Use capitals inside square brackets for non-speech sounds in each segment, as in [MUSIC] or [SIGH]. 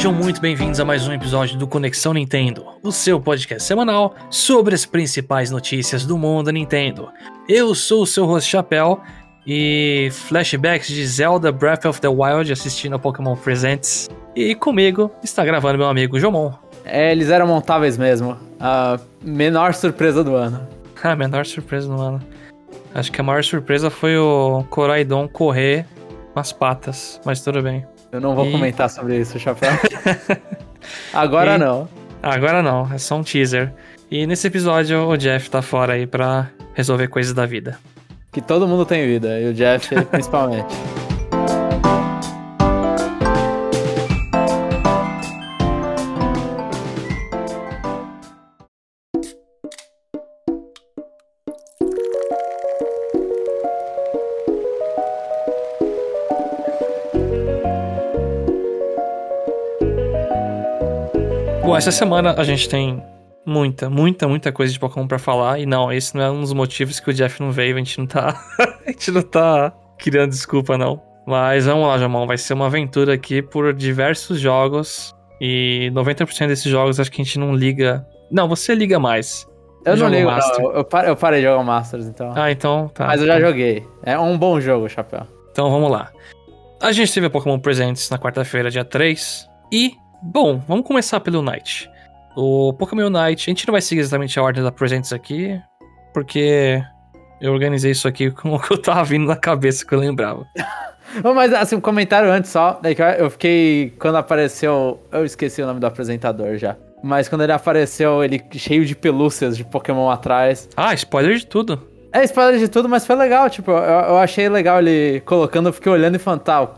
Sejam muito bem-vindos a mais um episódio do Conexão Nintendo, o seu podcast semanal sobre as principais notícias do mundo Nintendo. Eu sou o seu host Chapéu e flashbacks de Zelda Breath of the Wild assistindo a Pokémon Presents. E comigo está gravando meu amigo Jomon. É, eles eram montáveis mesmo. A menor surpresa do ano. [LAUGHS] A menor surpresa do ano. Acho que a maior surpresa foi o Coraidon correr com as patas, mas tudo bem. Eu não vou e... comentar sobre isso, Chapéu. [LAUGHS] Agora e... não. Agora não, é só um teaser. E nesse episódio o Jeff tá fora aí pra resolver coisas da vida. Que todo mundo tem vida, e o Jeff [LAUGHS] principalmente. Essa semana a gente tem muita, muita, muita coisa de Pokémon pra falar. E não, esse não é um dos motivos que o Jeff não veio. A gente não tá. [LAUGHS] a gente não tá criando desculpa, não. Mas vamos lá, Jamão. Vai ser uma aventura aqui por diversos jogos. E 90% desses jogos acho que a gente não liga. Não, você liga mais. Eu não ligo, não. Eu, parei, eu parei de jogar Masters, então. Ah, então tá. Mas eu já joguei. É um bom jogo, Chapéu. Então vamos lá. A gente teve a Pokémon Presents na quarta-feira, dia 3. E Bom, vamos começar pelo Night. O Pokémon Night, a gente não vai seguir exatamente a ordem da Presents aqui, porque eu organizei isso aqui [LAUGHS] com o que eu tava vindo na cabeça que eu lembrava. [LAUGHS] Mas assim, um comentário antes só, daí que eu fiquei, quando apareceu, eu esqueci o nome do apresentador já. Mas quando ele apareceu, ele cheio de pelúcias de Pokémon atrás. Ah, spoiler de tudo. É, spoiler de tudo, mas foi legal, tipo, eu, eu achei legal ele colocando, eu fiquei olhando e falando, tá,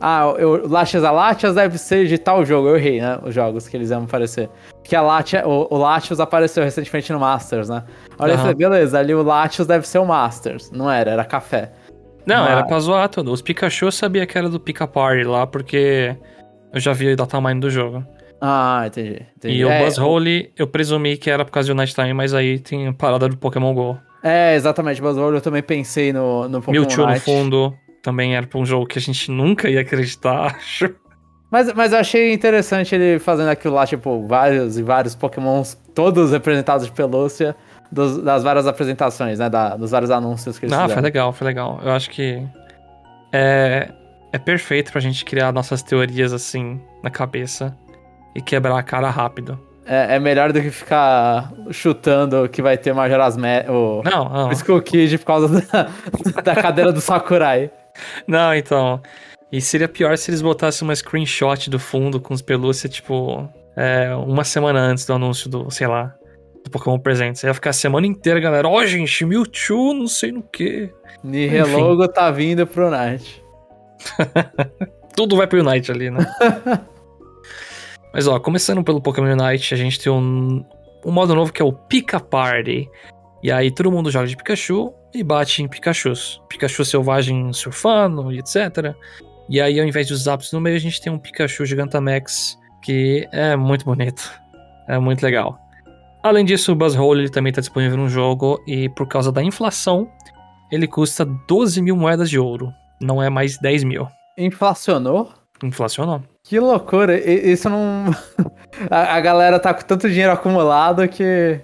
ah, eu, Latias a Latias deve ser de tal jogo. Eu errei, né? Os jogos que eles iam aparecer. Porque a Latia, o, o Latios apareceu recentemente no Masters, né? Olha, uhum. eu falei, beleza, ali o Latios deve ser o Masters. Não era, era café. Não, Mas... era pra zoar tudo. Os Pikachu eu sabia que era do Pika Party lá, porque eu já vi o tamanho do jogo. Ah, entendi. entendi. E é, o Buzzhole, eu presumi que era por causa do Night Time, mas aí tem a parada do Pokémon GO. É, exatamente. Buzzhole eu também pensei no, no Pokémon Mewtwo Night. no fundo também era pra um jogo que a gente nunca ia acreditar, [LAUGHS] acho. Mas, mas eu achei interessante ele fazendo aquilo lá, tipo, vários e vários pokémons, todos representados de pelúcia, dos, das várias apresentações, né? Da, dos vários anúncios que eles Ah, fizeram. foi legal, foi legal. Eu acho que é, é perfeito pra gente criar nossas teorias assim na cabeça e quebrar a cara rápido. É, é melhor do que ficar chutando que vai ter Majora's Mask, o, não, não. Skull Kid por causa da, [LAUGHS] da cadeira do Sakurai. [LAUGHS] Não, então. E seria pior se eles botassem uma screenshot do fundo com os pelúcias, tipo, é, uma semana antes do anúncio do, sei lá, do Pokémon Presentes. Ia ficar a semana inteira, galera. Ó, oh, gente, Mewtwo, não sei no que. Nihilongo tá vindo pro Night. [LAUGHS] Tudo vai pro Unite ali, né? [LAUGHS] Mas ó, começando pelo Pokémon Unite, a gente tem um, um modo novo que é o Pika Party. E aí todo mundo joga de Pikachu e bate em Pikachus. Pikachu selvagem surfando e etc. E aí, ao invés dos Zapdos no meio, a gente tem um Pikachu Gigantamax que é muito bonito. É muito legal. Além disso, o Buzzhole também está disponível no jogo e por causa da inflação, ele custa 12 mil moedas de ouro. Não é mais 10 mil. Inflacionou? Inflacionou. Que loucura. Isso não. [LAUGHS] a, a galera tá com tanto dinheiro acumulado que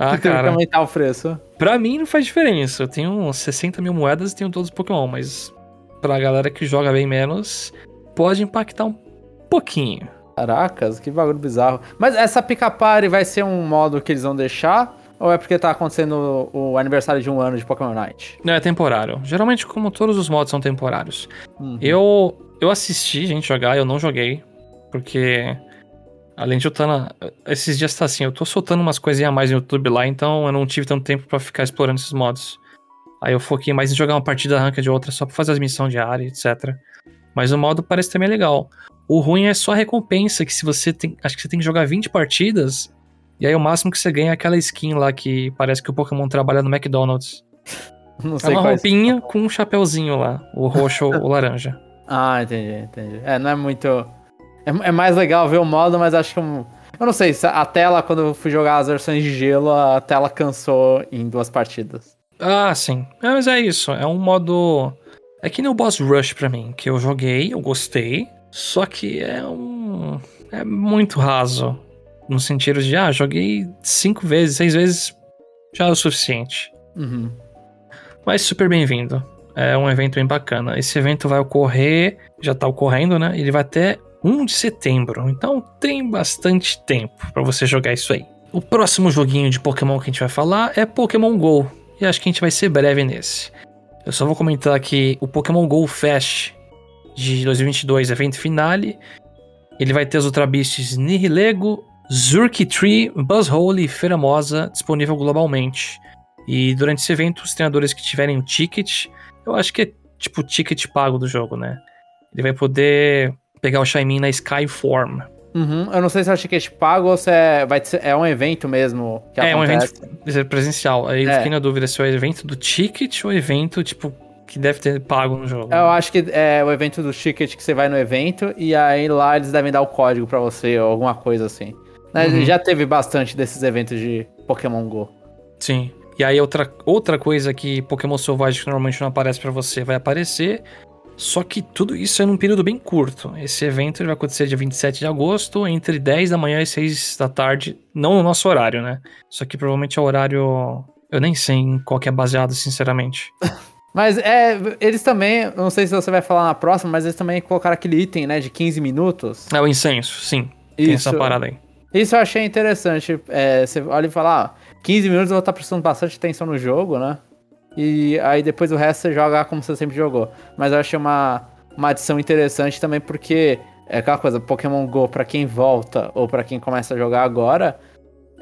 ah, cara. que aumentar o preço. Pra mim não faz diferença. Eu tenho 60 mil moedas e tenho todos os Pokémon, mas pra galera que joga bem menos, pode impactar um pouquinho. Caracas, que bagulho bizarro. Mas essa pica party vai ser um modo que eles vão deixar? Ou é porque tá acontecendo o, aniversário de um ano de Pokémon Night? Não, é temporário. Geralmente, como todos os modos são temporários. Uhum. Eu, eu assisti gente jogar, eu não joguei. Porque Além de eu estar na... Esses dias tá assim, eu tô soltando umas coisinhas a mais no YouTube lá, então eu não tive tanto tempo para ficar explorando esses modos. Aí eu foquei mais em jogar uma partida ranca de outra só pra fazer as missões diárias, etc. Mas o modo parece também legal. O ruim é só a recompensa, que se você tem. Acho que você tem que jogar 20 partidas. E aí o máximo que você ganha é aquela skin lá que parece que o Pokémon trabalha no McDonald's. [LAUGHS] Não sei é uma roupinha com um chapéuzinho lá, o roxo ou o laranja. [LAUGHS] Ah, entendi, entendi. É, não é muito é, é, mais legal ver o modo, mas acho que um, eu não sei, a tela, quando eu fui jogar as versões de gelo, a tela cansou em duas partidas. Ah, sim. É, mas é isso, é um modo. É que nem o Boss Rush pra mim, que eu joguei, eu gostei, só que é um. é muito raso. No sentido de, ah, joguei cinco vezes, seis vezes, já é o suficiente. Uhum. Mas super bem-vindo. É um evento bem bacana. Esse evento vai ocorrer, já tá ocorrendo, né? Ele vai até 1 de setembro. Então tem bastante tempo para você jogar isso aí. O próximo joguinho de Pokémon que a gente vai falar é Pokémon GO. E acho que a gente vai ser breve nesse. Eu só vou comentar aqui o Pokémon GO Fest de 2022, evento finale. Ele vai ter as Ultra Beasts Nihilego, Zurkitree, Buzzhole e Feramosa disponível globalmente. E durante esse evento, os treinadores que tiverem o ticket, eu acho que é tipo o ticket pago do jogo, né? Ele vai poder pegar o Shaymin na Skyform. Uhum. Eu não sei se é o ticket pago ou se é, vai ser, é um evento mesmo. Que é, acontece. um evento presencial. Aí é. eu fiquei na dúvida se é o evento do ticket ou evento, tipo, que deve ter pago no jogo. Eu acho que é o evento do ticket que você vai no evento e aí lá eles devem dar o código para você ou alguma coisa assim. Uhum. Já teve bastante desses eventos de Pokémon GO. Sim. E aí outra, outra coisa que Pokémon Selvagem que normalmente não aparece para você vai aparecer. Só que tudo isso é num período bem curto. Esse evento vai acontecer dia 27 de agosto, entre 10 da manhã e 6 da tarde. Não no nosso horário, né? Isso aqui provavelmente é o horário. Eu nem sei em qual que é baseado, sinceramente. [LAUGHS] Mas é, eles também, não sei se você vai falar na próxima, mas eles também colocaram aquele item, né, de 15 minutos. É o incenso, sim. Isso. Tem essa parada aí. Isso eu achei interessante. É, você olha e fala, ah, 15 minutos eu vou estar prestando bastante atenção no jogo, né? E aí depois o resto você joga como você sempre jogou. Mas eu achei uma, uma adição interessante também porque é aquela coisa, Pokémon GO para quem volta ou para quem começa a jogar agora,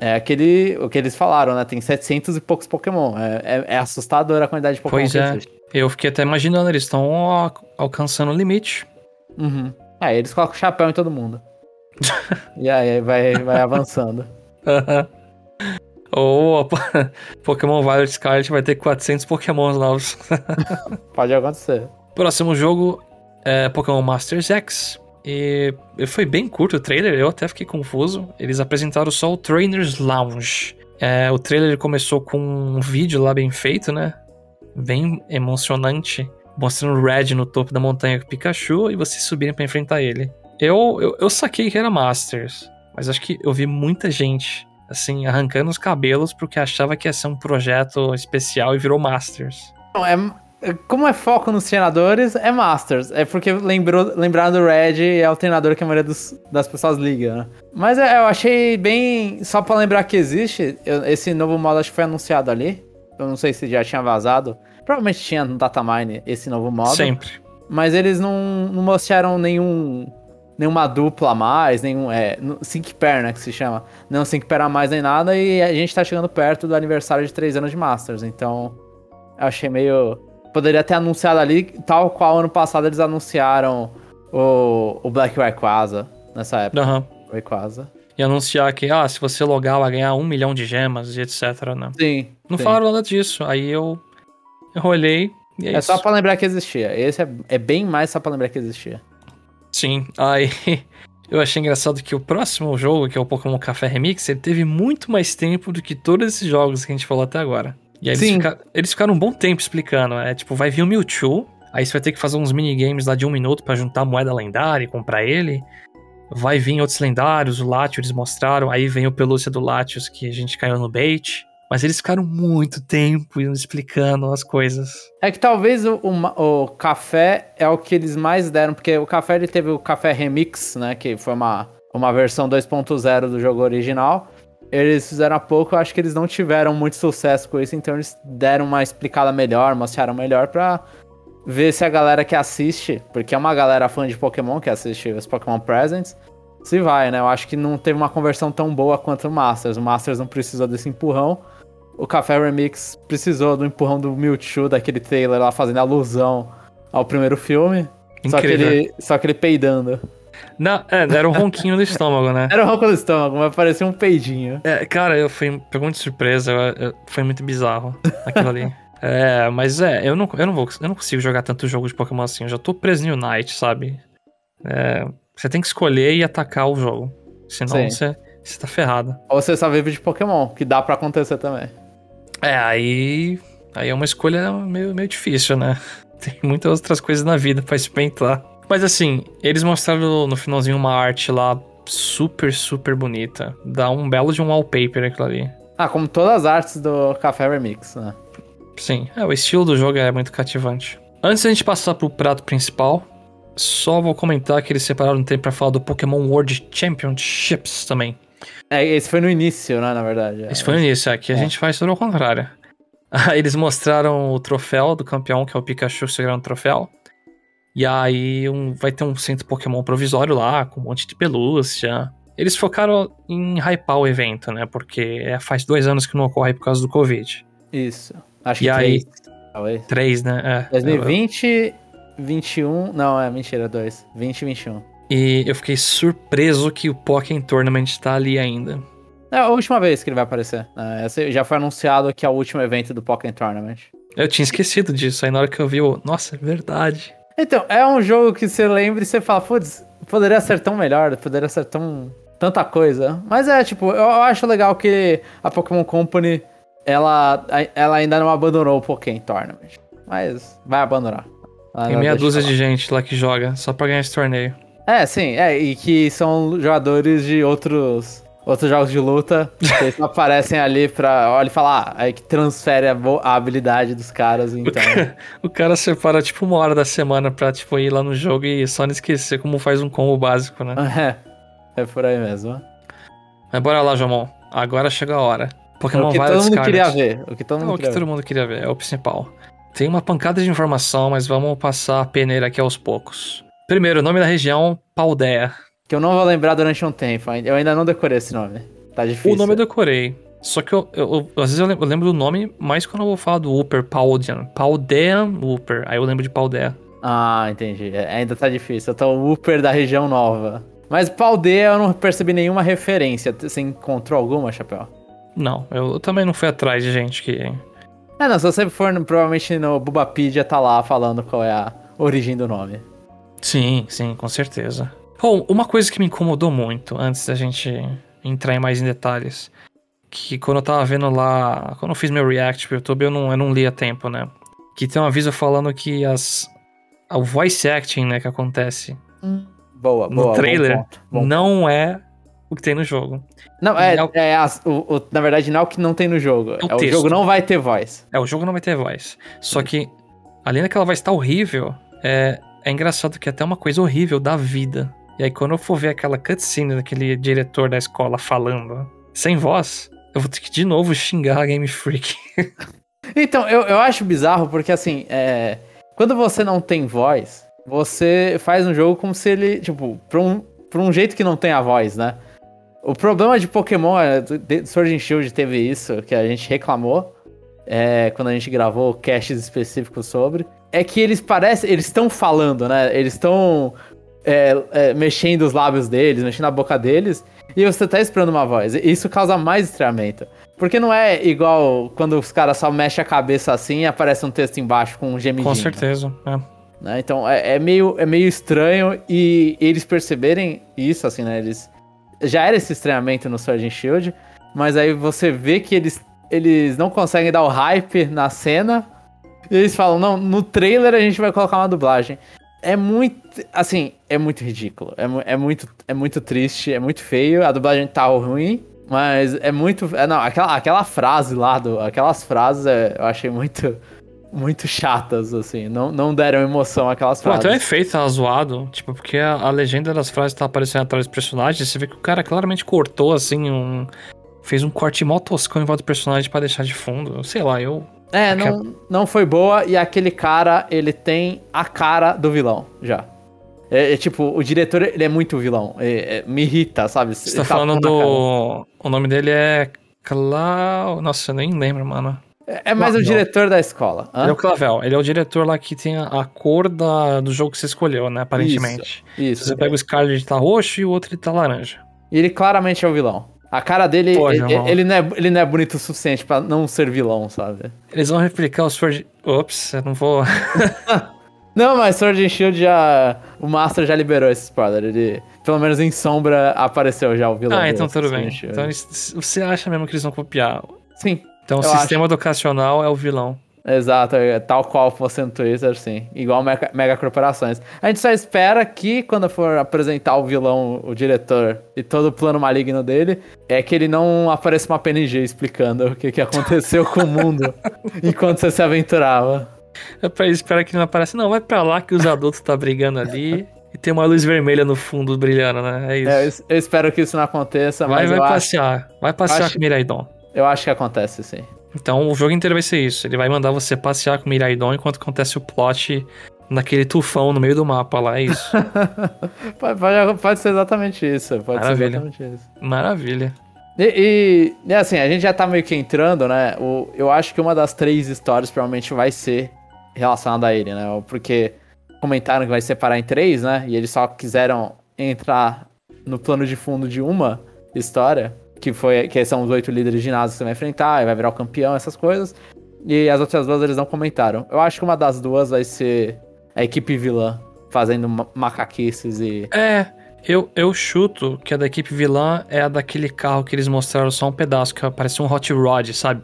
é aquele, o que eles falaram, né? Tem 700 e poucos Pokémon. É, é, é assustadora a quantidade de Pokémon pois que é. existe. Eu fiquei até imaginando, eles estão alcançando o limite. Uhum. É, eles colocam chapéu em todo mundo. [LAUGHS] e aí vai, vai avançando. Ou [LAUGHS] Pokémon Violet Scarlet vai ter 400 Pokémons novos. [LAUGHS] Pode acontecer. Próximo jogo é Pokémon Masters X. E foi bem curto o trailer, eu até fiquei confuso. Eles apresentaram só o Trainers Lounge. É, o trailer começou com um vídeo lá bem feito, né? Bem emocionante. Mostrando o Red no topo da montanha com o Pikachu e vocês subirem para enfrentar ele. Eu, eu, eu saquei que era Masters, mas acho que eu vi muita gente, assim, arrancando os cabelos porque achava que ia ser um projeto especial e virou Masters. Não, é, como é foco nos treinadores, é Masters. É porque lembrou, lembraram do Red é o treinador que a maioria dos, das pessoas liga, né? Mas é, eu achei bem. Só pra lembrar que existe, eu, esse novo modo acho que foi anunciado ali. Eu não sei se já tinha vazado. Provavelmente tinha no Datamine esse novo modo. Sempre. Mas eles não, não mostraram nenhum nenhuma dupla a mais, nenhum. É, sync pair, né? Que se chama. Não sync pair a mais nem nada. E a gente tá chegando perto do aniversário de 3 anos de Masters. Então, eu achei meio. Poderia ter anunciado ali, tal qual ano passado eles anunciaram o, o Black Rayquaza nessa época. Aham. Uhum. Rayquaza. E anunciar que, ah, se você logar, vai ganhar um milhão de gemas e etc, né? Sim. Não sim. falaram nada disso. Aí eu, eu olhei e é, é isso. só pra lembrar que existia. Esse é, é bem mais só pra lembrar que existia. Sim, aí [LAUGHS] eu achei engraçado que o próximo jogo, que é o Pokémon Café Remix, ele teve muito mais tempo do que todos esses jogos que a gente falou até agora. E aí eles, fica, eles ficaram um bom tempo explicando. É tipo, vai vir o Mewtwo, aí você vai ter que fazer uns minigames lá de um minuto para juntar moeda lendária e comprar ele. Vai vir outros lendários, o Latios eles mostraram, aí vem o pelúcia do Latios que a gente caiu no bait. Mas eles ficaram muito tempo explicando as coisas. É que talvez o, o, o, café é o que eles mais deram, porque o café ele teve o café remix, né? Que foi uma, uma versão 2.0 do jogo original. Eles fizeram há pouco, eu acho que eles não tiveram muito sucesso com isso, então eles deram uma explicada melhor, mostraram melhor pra ver se a galera que assiste, porque é uma galera fã de Pokémon que assiste os Pokémon Presents, se vai, né? Eu acho que não teve uma conversão tão boa quanto o Masters. O Masters não precisou desse empurrão o Café Remix precisou do empurrão do Mewtwo, daquele trailer lá fazendo alusão ao primeiro filme. Só que, ele, só que ele peidando. Não, é, era um ronquinho do estômago, né? [LAUGHS] Era um ronco do estômago, mas parecia um peidinho. É, cara, eu fui, pegou de surpresa, eu, eu, foi muito bizarro aquilo ali. [LAUGHS] é, mas é, eu não, eu, não vou, eu não consigo jogar tanto jogo de Pokémon assim, eu já tô preso em Unite, sabe? É, você tem que escolher e atacar o jogo, senão você, você tá ferrado. Ou você só vive de Pokémon, que dá para acontecer também. É, aí. Aí é uma escolha meio, meio difícil, né? [LAUGHS] Tem muitas outras coisas na vida pra experimentar. Mas assim, eles mostraram no finalzinho uma arte lá super, super bonita. Dá um belo de um wallpaper aquilo ali. Ah, como todas as artes do Café Remix, né? Sim, é, o estilo do jogo é muito cativante. Antes da gente passar pro prato principal, só vou comentar que eles separaram um tempo pra falar do Pokémon World Championships também. É, esse foi no início, né, na verdade. Esse foi no início, aqui é. a gente faz tudo ao contrário. [LAUGHS] Eles mostraram o troféu do campeão, que é o Pikachu segurando o troféu. E aí um, vai ter um centro Pokémon provisório lá, com um monte de pelúcia. Eles focaram em hypar o evento, né? Porque é, faz dois anos que não ocorre por causa do Covid. Isso. Acho e que aí, três, talvez. Três, né? É, 2020, 21. Não, é mentira, dois. 20 e 21. E eu fiquei surpreso que o Pokémon Tournament tá ali ainda. É a última vez que ele vai aparecer. Né? Esse já foi anunciado que é o último evento do Pokémon Tournament. Eu tinha esquecido disso, aí na hora que eu vi, eu, nossa, é verdade. Então, é um jogo que você lembra e você fala, putz, poderia ser tão melhor, poderia ser tão. tanta coisa. Mas é, tipo, eu, eu acho legal que a Pokémon Company, ela, ela ainda não abandonou o Pokémon Tournament. Mas vai abandonar. Tem meia dúzia de gente lá que joga, só pra ganhar esse torneio. É, sim, é, e que são jogadores de outros outros jogos de luta, [LAUGHS] eles aparecem ali pra olha e falar, ah, aí que transfere a, a, habilidade dos caras, então. O cara, o cara, separa tipo uma hora da semana pra tipo, ir lá no jogo e só não esquecer como faz um combo básico, né? [LAUGHS] É, é por aí mesmo. Mas bora lá, Jomon. Agora chega a hora. Pokémon o que todo mundo queria ver. O que todo mundo, não, queria, o que todo mundo queria ver, é o principal. Tem uma pancada de informação, mas vamos passar a peneira aqui aos poucos. Primeiro, nome da região, Paldea. Que eu não vou lembrar durante um tempo. Eu ainda não decorei esse nome. Tá difícil. O nome eu decorei. Só que eu, eu, eu às vezes eu lembro, eu lembro, do nome, mais quando eu vou falar do Upper Paldean. Paldean Upper. Aí eu lembro de Paldea. Ah, entendi. É, ainda tá difícil. Eu tô o Upper da região nova. Mas Paldea eu não percebi nenhuma referência. Você encontrou alguma, Chapéu? Não, eu, eu também não fui atrás de gente que. É, não, se você for provavelmente no Bubapedia tá lá falando qual é a origem do nome. Sim, sim, com certeza. Bom, uma coisa que me incomodou muito antes da gente entrar em mais em detalhes, que quando eu tava vendo lá, quando eu fiz meu react pro YouTube, eu não, eu não li a tempo, né? Que tem um aviso falando que as o voice acting, né, que acontece hum. boa, no boa, trailer bom ponto, bom não é o que tem no jogo. Não, é, é, é as, o, o, na verdade não é o que não tem no jogo. É o, é o jogo não vai ter voz. É, o jogo não vai ter voz. Só que, além daquela voz estar horrível, é, é engraçado que é até uma coisa horrível da vida. E aí, quando eu for ver aquela cutscene daquele diretor da escola falando, sem voz, eu vou ter que de novo xingar a Game Freak. [LAUGHS] então, eu, eu acho bizarro porque, assim, é, quando você não tem voz, você faz um jogo como se ele, tipo, pra um, pra um jeito que não tem a voz, né? O problema de Pokémon, é, Sword and Shield teve isso, que a gente reclamou, é, quando a gente gravou casts específicos sobre, é que eles parecem. Eles estão falando, né? Eles estão é, é, mexendo os lábios deles, mexendo a boca deles, e você tá esperando uma voz. Isso causa mais estranhamento. Porque não é igual quando os caras só mexem a cabeça assim e aparece um texto embaixo com um gemidinho. Com certeza, é. Né? Então é, é, meio, é meio estranho e eles perceberem isso, assim, né? Eles. Já era esse estranhamento no Sword and Shield, mas aí você vê que eles, eles não conseguem dar o hype na cena e eles falam, não, no trailer a gente vai colocar uma dublagem. É muito. Assim, é muito ridículo. É, é, muito, é muito triste, é muito feio. A dublagem tá ruim. Mas é muito. É, não, aquela, aquela frase lá, do, aquelas frases é, eu achei muito. Muito chatas, assim. Não, não deram emoção aquelas frases. Pô, até o efeito tava zoado. Tipo, porque a, a legenda das frases tá aparecendo atrás dos personagens. Você vê que o cara claramente cortou, assim, um. Fez um corte mó toscão em volta do personagem para deixar de fundo. Sei lá, eu é, não, não foi boa e aquele cara, ele tem a cara do vilão, já. É, é tipo, o diretor, ele é muito vilão. É, é, me irrita, sabe? Você tá, tá falando do... O nome dele é Clau... Nossa, eu nem lembro, mano. É, mais o diretor da escola. Hã? Ele é o Clavel. Ele é o diretor lá que tem a, cor da, do jogo que você escolheu, né? Aparentemente. Isso, isso. Você pega o Scarlet tá roxo e o outro ele tá laranja. E ele claramente é o vilão. A cara dele, Pô, ele, ele, não é, ele não é bonito o suficiente para não ser vilão, sabe? Eles vão replicar o Sword... Ops, eu não vou... [LAUGHS] não, mas Sword and Shield já... O Master já liberou esse spoiler. Ele, pelo menos em sombra, apareceu já o vilão. Ah, então tudo bem. Então você acha mesmo que eles vão copiar? Sim. Então o sistema acho. educacional é o vilão. Exato, é tal qual fosse no Twitter, sim. Igual mega, mega corporações. A gente só espera que, quando for apresentar o vilão, o diretor e todo o plano maligno dele, é que ele não apareça uma PNG explicando o que, que aconteceu com o mundo [LAUGHS] enquanto você se aventurava. É pra esperar que ele não apareça. Não, vai pra lá que os adultos tá brigando ali. E tem uma luz vermelha no fundo brilhando, né? É isso. É, eu espero que isso não aconteça, vai, mas. Vai passear. Acho... Vai passear acho... com o Miraidon. Eu acho que acontece, sim. Então o jogo inteiro vai ser isso. Ele vai mandar você passear com o Miraidon enquanto acontece o plot naquele tufão no meio do mapa lá, é isso. [LAUGHS] pode, pode, pode, ser exatamente isso. Pode Maravilha. ser exatamente isso. Maravilha. E, e, e, assim, a gente já tá meio que entrando, né? O, eu acho que uma das três histórias provavelmente vai ser relacionada a ele, né? Porque comentaram que vai separar em três, né? E eles só quiseram entrar no plano de fundo de uma história que foi que são os oito líderes de ginásio que você vai enfrentar, e vai virar o campeão, essas coisas. E as outras duas eles não comentaram. Eu acho que uma das duas vai ser a equipe vilã fazendo macaquices e. É, eu, eu chuto que a da equipe vilã é a daquele carro que eles mostraram só um pedaço, que parece um hot rod, sabe?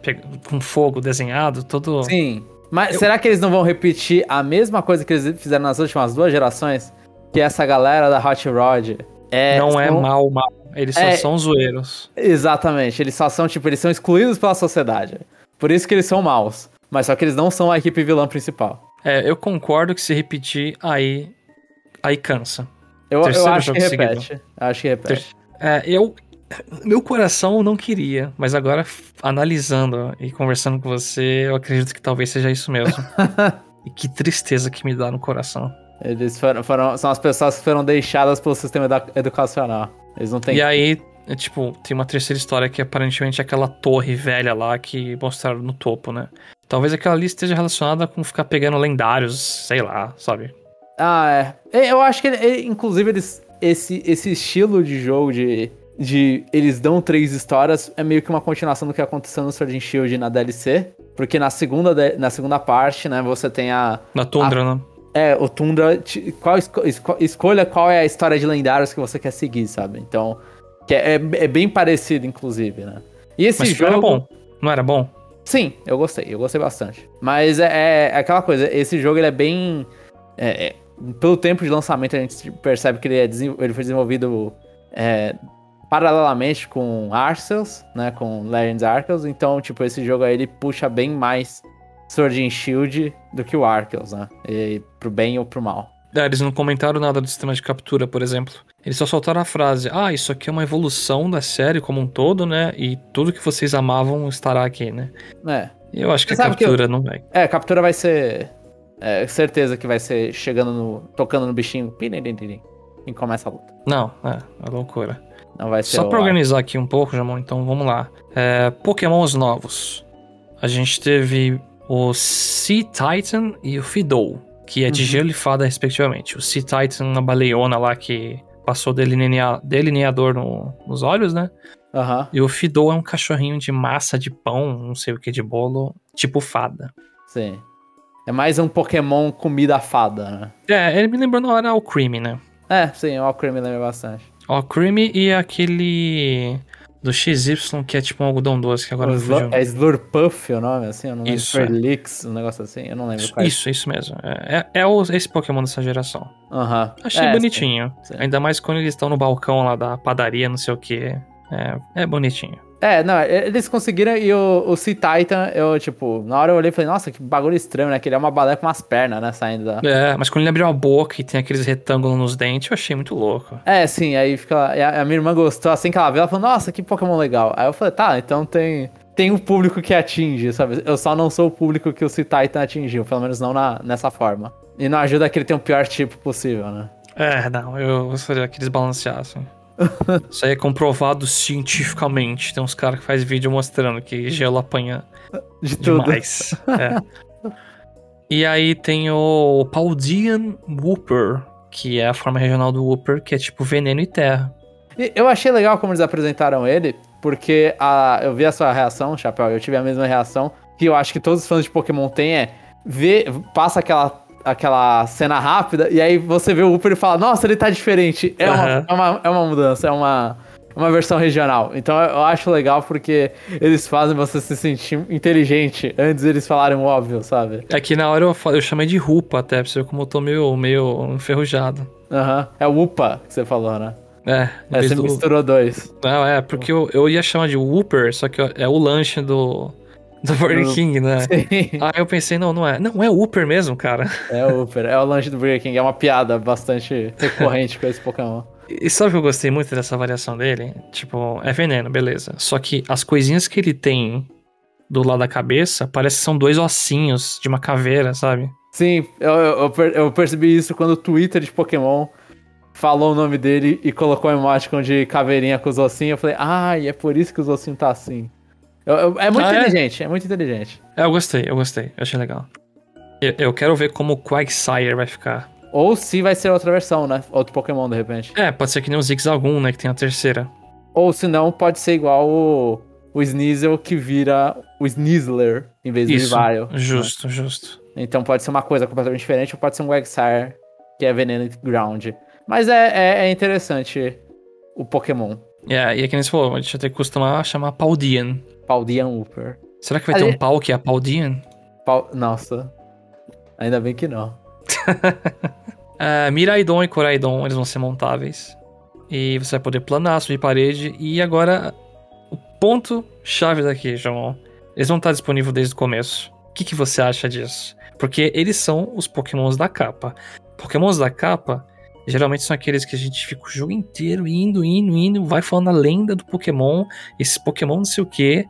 Com fogo desenhado, todo. Sim. Mas eu... será que eles não vão repetir a mesma coisa que eles fizeram nas últimas duas gerações? Que essa galera da Hot Rod é. Não é é mal, mal. Eles só é, são zoeiros. Exatamente, eles só são, tipo, eles são excluídos pela sociedade. Por isso que eles são maus. Mas só que eles não são a equipe vilã principal. É, eu concordo que se repetir, aí. Aí cansa. Eu, eu acho que repete. Seguido. Acho que repete. É, eu. Meu coração não queria, mas agora, analisando e conversando com você, eu acredito que talvez seja isso mesmo. [LAUGHS] e que tristeza que me dá no coração. Eles foram, foram, são as pessoas que foram deixadas pelo sistema educacional. Eles não têm. E aí, é, tipo, tem uma terceira história que aparentemente é aquela torre velha lá que mostraram no topo, né? Talvez aquela ali esteja relacionada com ficar pegando lendários, sei lá, sabe? Ah, é. Eu acho que, inclusive, eles, esse, esse estilo de jogo de, de. Eles dão três histórias é meio que uma continuação do que aconteceu no Sword and Shield na DLC. Porque na segunda, na segunda parte, né, você tem a. Na Tundra, a, né? É, o Tundra. Qual, esco, escolha qual é a história de lendários que você quer seguir, sabe? Então. Que é, é, é bem parecido, inclusive, né? E esse Mas jogo. Era bom. Não era bom? Sim, eu gostei, eu gostei bastante. Mas é, é aquela coisa, esse jogo ele é bem. É, é, pelo tempo de lançamento, a gente percebe que ele, é, ele foi desenvolvido é, paralelamente com Arceus, né? Com Legends Arceus. Então, tipo, esse jogo aí ele puxa bem mais Sword and Shield do que o Arceus, né? E, pro bem ou pro mal. É, eles não comentaram nada do sistema de captura, por exemplo. Eles só soltaram a frase: Ah, isso aqui é uma evolução da série como um todo, né? E tudo que vocês amavam estará aqui, né? É. Eu acho que Você a captura que eu... não vai. É, a captura vai ser. É, certeza que vai ser chegando no. tocando no bichinho. E começa a luta. Não, é, é loucura. Não vai ser. Só pra organizar aqui um pouco, Jamon, então vamos lá. É, Pokémons novos. A gente teve o Sea Titan e o Fiddle, que é de uhum. gelo e fada, respectivamente. O Sea Titan, uma baleona lá que passou delinea delineador no, nos olhos, né? Uhum. E o Fiddle é um cachorrinho de massa de pão, não sei o que, de bolo, tipo fada. Sim. É mais um Pokémon comida fada, né? É, ele me lembrou na hora o Creamy, né? É, sim, o Creamy lembra bastante. O Creamy e aquele do XY, que é tipo um algodão doce, que agora o fugiu. É Slurpuff o nome, assim? Eu não lembro. Isso. Ferlix, um negócio assim, eu não lembro qual é. Isso, isso mesmo. É, é, é o, esse Pokémon dessa geração. Aham. Achei é, bonitinho. Sim, sim. Ainda mais quando eles estão no balcão lá da padaria, não sei o que. É, é bonitinho. É, não, eles conseguiram e o, o Sea Titan, eu, tipo, na hora eu olhei e falei, nossa, que bagulho estranho, né? Que ele é uma baleia com umas pernas, né, saindo da... É, mas quando ele abriu a boca e tem aqueles retângulos nos dentes, eu achei muito louco. É, sim, aí fica... A, a minha irmã gostou, assim que ela viu, ela falou, nossa, que Pokémon legal. Aí eu falei, tá, então tem... Tem um público que atinge, sabe? Eu só não sou o público que o Sea Titan atingiu, pelo menos não na, nessa forma. E não ajuda que ele tenha o pior tipo possível, né? É, não, eu gostaria que eles balanceassem. [LAUGHS] Isso aí é comprovado cientificamente. Tem uns caras que faz vídeo mostrando que gelo apanha de demais. tudo. É. E aí tem o Paldian Whooper, que é a forma regional do Whooper, que é tipo veneno e terra. Eu achei legal como eles apresentaram ele, porque a, eu vi a sua reação, Chapéu, eu tive a mesma reação, que eu acho que todos os fãs de Pokémon têm, é ver, passa aquela aquela cena rápida, e aí você vê o Uper e fala, nossa, ele tá diferente. É, uhum. uma, é, uma, é uma mudança, é uma. uma versão regional. Então eu acho legal porque eles fazem você se sentir inteligente antes eles falarem o óbvio, sabe? Aqui na hora eu, eu chamei de rupa até, pra você ver como eu tô meio, meio enferrujado. Aham, uhum. é o upa que você falou, né? É, é você do... misturou dois. Não, é, porque eu, eu ia chamar de Whooper, só que é o lanche do, [LAUGHS] do Burger King, né? Sim. Aí eu pensei, não, não é. Não, é Whooper mesmo, cara. É Whooper, é o lanche do Burger King. É uma piada bastante [LAUGHS] recorrente com esse Pokémon. E sabe o que eu gostei muito dessa variação dele? Tipo, é veneno, beleza. Só que as coisinhas que ele tem do lado da cabeça parece que são dois ossinhos de uma caveira, sabe? Sim, eu, eu, eu percebi isso quando o Twitter de Pokémon falou o nome dele e colocou um emoticon de caveirinha com os ossinhos. Eu falei, ah, e é por isso que os ossinhos tá assim. É muito ah, é? inteligente, é? é? muito inteligente. É, eu gostei, eu gostei, eu achei legal. Eu, eu quero ver como o Quagsire vai ficar. Ou se vai ser outra versão, né? Outro Pokémon, de repente. É, pode ser que nem o Zigzagoon, né? Que tem a terceira. Ou se não, pode ser igual o, o Sneasel que vira o Sneasler em vez Isso, do Vile. Justo, né? justo. Então pode ser uma coisa completamente diferente ou pode ser um Quagsire que é Veneno Ground. Mas é, é, é, interessante o Pokémon. É, e é que nem você falou, a gente vai ter que costumar chamar Paldian. Paldian Upper. Será que vai Ali... ter um pau que é a Paldian? Pau... Nossa. Ainda bem que não. uh, [LAUGHS] Miraidon e Coraidon, eles vão ser montáveis. E você vai poder planar, subir parede. E agora, o ponto-chave daqui, João. Eles vão estar disponíveis desde o começo. O que, que você acha disso? Porque eles são os pokémons da capa. Pokémons da capa, geralmente são aqueles que a gente fica o jogo inteiro indo, indo, indo, vai falando a lenda do Pokémon, esse Pokémon não sei o que.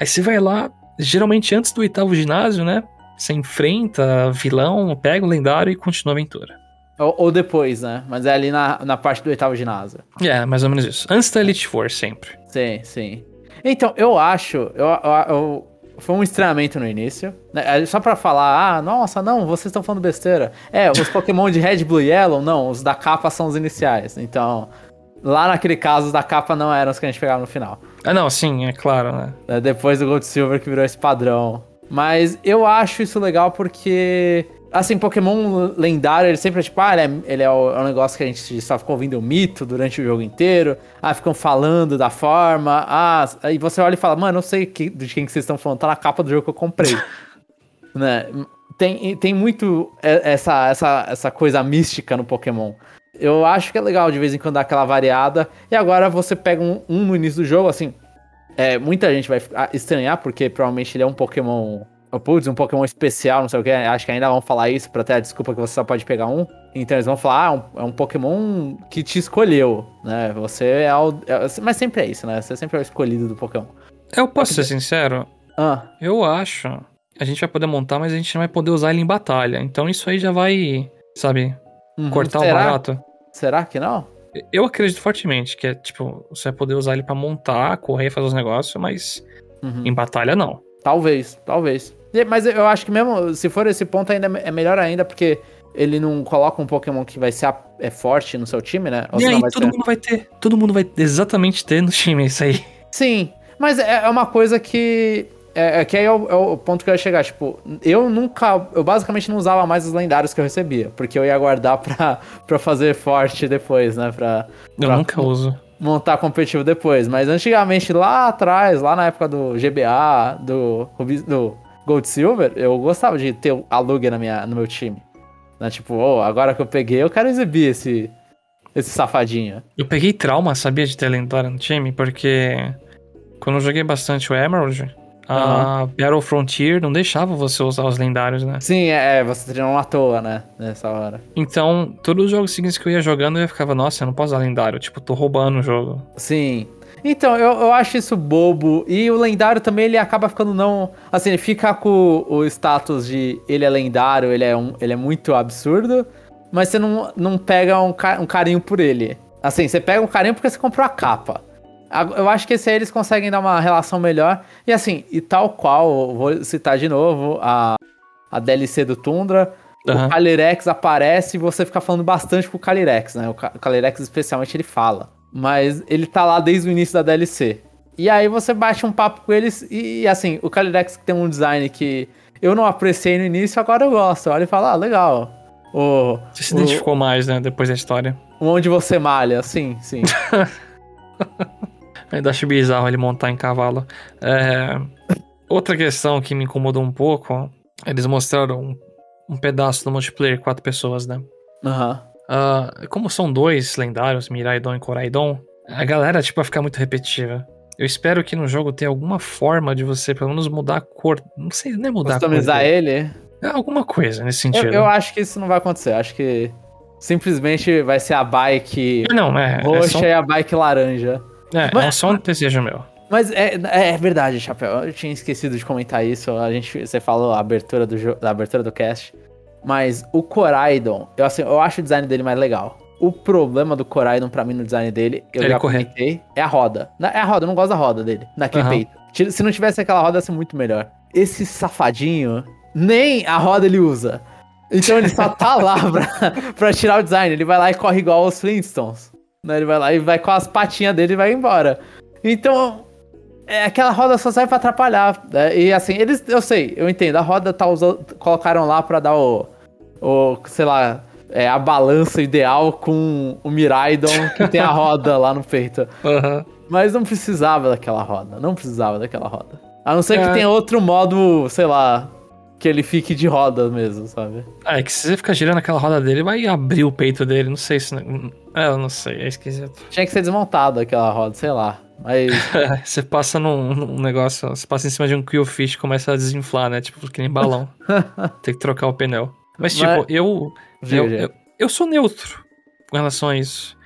Aí você vai lá, geralmente antes do oitavo ginásio, né? Você enfrenta vilão, pega o lendário e continua a aventura. Ou, ou, depois, né? Mas é ali na, na parte do oitavo ginásio. É, mais ou menos isso. Antes da Elite Four, sempre. Sim, sim. Então, eu acho. Eu, eu, eu foi um estranhamento no início. Né? Só pra falar, ah, nossa, não, vocês estão falando besteira. É, os Pokémon de Red, Blue e Yellow, não, os da capa são os iniciais. Então, lá naquele caso, os da capa não eram os que a gente pegava no final. Ah, não, sim, é claro, né? É depois do Gold Silver que virou esse padrão. Mas eu acho isso legal porque. Assim, Pokémon lendário, ele sempre é tipo, ah, ele é, ele é, o, é um negócio que a gente só ficou ouvindo o mito durante o jogo inteiro. Ah, ficam falando da forma. Ah, aí você olha e fala, mano, eu sei que, de quem que vocês estão falando, tá na capa do jogo que eu comprei. [LAUGHS] né? Tem, tem muito essa, essa, essa coisa mística no Pokémon. Eu acho que é legal de vez em quando dar aquela variada. E agora você pega um, um no início do jogo, assim, é, muita gente vai estranhar, porque provavelmente ele é um Pokémon. Oh, putz, um Pokémon especial, não sei o que. Acho que ainda vão falar isso pra ter a desculpa que você só pode pegar um. Então eles vão falar, ah, é um Pokémon que te escolheu, né? Você é o. É, mas sempre é isso, né? Você sempre é o escolhido do Pokémon. Eu posso ser sincero? Ah. Eu acho. A gente vai poder montar, mas a gente não vai poder usar ele em batalha. Então isso aí já vai, sabe, uhum. cortar Será? o barato. Será que não? Eu acredito fortemente que é tipo, você vai poder usar ele para montar, correr, fazer os negócios, mas uhum. em batalha não. Talvez, talvez. Mas eu acho que mesmo se for esse ponto ainda é melhor ainda, porque ele não coloca um Pokémon que vai ser é forte no seu time, né? Ou e aí todo mundo vai ter, todo mundo vai exatamente ter no time isso aí. Sim, mas é, é uma coisa que é, é que aí é o, é o, ponto que eu ia chegar. Tipo, eu nunca. Eu basicamente não usava mais os lendários que eu recebia. Porque eu ia guardar [LAUGHS] pra, pra fazer forte depois, né? Pra, eu pra nunca uso. Montar competitivo depois. Mas antigamente, lá atrás, lá na época do GBA, do, do Gold Silver, eu gostava de ter a Lugia na minha, no meu time. Né? Tipo, oh, agora que eu peguei, eu quero exibir esse, esse safadinho. Eu peguei trauma, sabia, de ter lendário no time, porque quando eu joguei bastante o Emerald a uhum. Battle Frontier não deixava você usar os lendários, né? Sim, é, é você treinou à toa, né? Nessa hora. Então, todos os jogos seguintes que eu ia jogando, eu ficava, nossa, eu não posso usar lendário. Tipo, tô roubando o jogo. Sim. Então, eu, eu acho isso bobo. E o lendário também, ele acaba ficando não. Assim, ele fica com o status de ele é lendário, ele é, um, ele é muito absurdo. Mas você não, não pega um, um carinho por ele. Assim, você pega um carinho porque você comprou a capa. Eu acho que esse aí eles conseguem dar uma relação melhor. E assim, e tal qual, vou citar de novo a, a DLC do Tundra. Uhum. O Calyrex aparece e você fica falando bastante com o Calyrex, né? O Calyrex, especialmente, ele fala. Mas ele tá lá desde o início da DLC. E aí você bate um papo com eles e, assim, o Calyrex tem um design que eu não apreciei no início, agora eu gosto. Olha e fala, ah, legal. O, você se o, identificou mais, né, depois da história. Onde você malha, sim, sim. [LAUGHS] Ainda acho bizarro ele montar em cavalo. É... Outra questão que me incomodou um pouco, eles mostraram um, um pedaço do multiplayer, quatro pessoas, né? Aham. Uhum. Uh, como são dois lendários, Miraidon e Coraidon, a galera, tipo, vai ficar muito repetitiva. Eu espero que no jogo tenha alguma forma de você, pelo menos, mudar a cor. Não sei nem mudar Customizar a cor. ele? É, alguma coisa nesse sentido. Eu, eu, acho que isso não vai acontecer. Acho que simplesmente vai ser a bike não, é, é roxa é só... e a bike laranja. É, Mas, é só um desejo meu. Mas é, é verdade, Chapéu. Eu tinha esquecido de comentar isso. A gente, você falou a abertura do, da abertura do cast. Mas o Coraidon, eu, assim, eu acho o design dele mais legal. O problema do Coraidon pra mim no design dele, eu Ele já comentei, é a roda. É a roda, eu não gosto da roda dele, naquele uhum. peito. Se não tivesse aquela roda, ia ser muito melhor. Esse safadinho, nem a roda ele usa. Então ele só tá lá [LAUGHS] pra, pra tirar o design. Ele vai lá e corre igual os Flintstones. Né? Ele vai lá e vai com as patinhas dele e vai embora. Então, é, aquela roda só serve pra atrapalhar. Né? E assim, eles, eu sei, eu entendo. A roda tá usando, colocaram lá pra dar o, o sei lá, é, a balança ideal com o Miraidon que tem a [LAUGHS] roda lá no peito. Uhum. Mas não precisava daquela roda. Não precisava daquela roda. A não ser é. que tenha outro modo, sei lá, que ele fique de roda mesmo, sabe? Ah, é que se você ficar girando aquela roda dele, vai abrir o peito dele. Não sei se. É, eu não sei, é esquisito. Tinha que ser desmontado aquela roda, sei lá. Mas. [LAUGHS] você passa num, num, negócio, você passa em cima de um Qfish e começa a desinflar, né? Tipo, que nem balão. [LAUGHS] Tem que trocar o pneu. Mas, tipo, Mas... Eu, eu, eu, eu. sou neutro com relação a isso.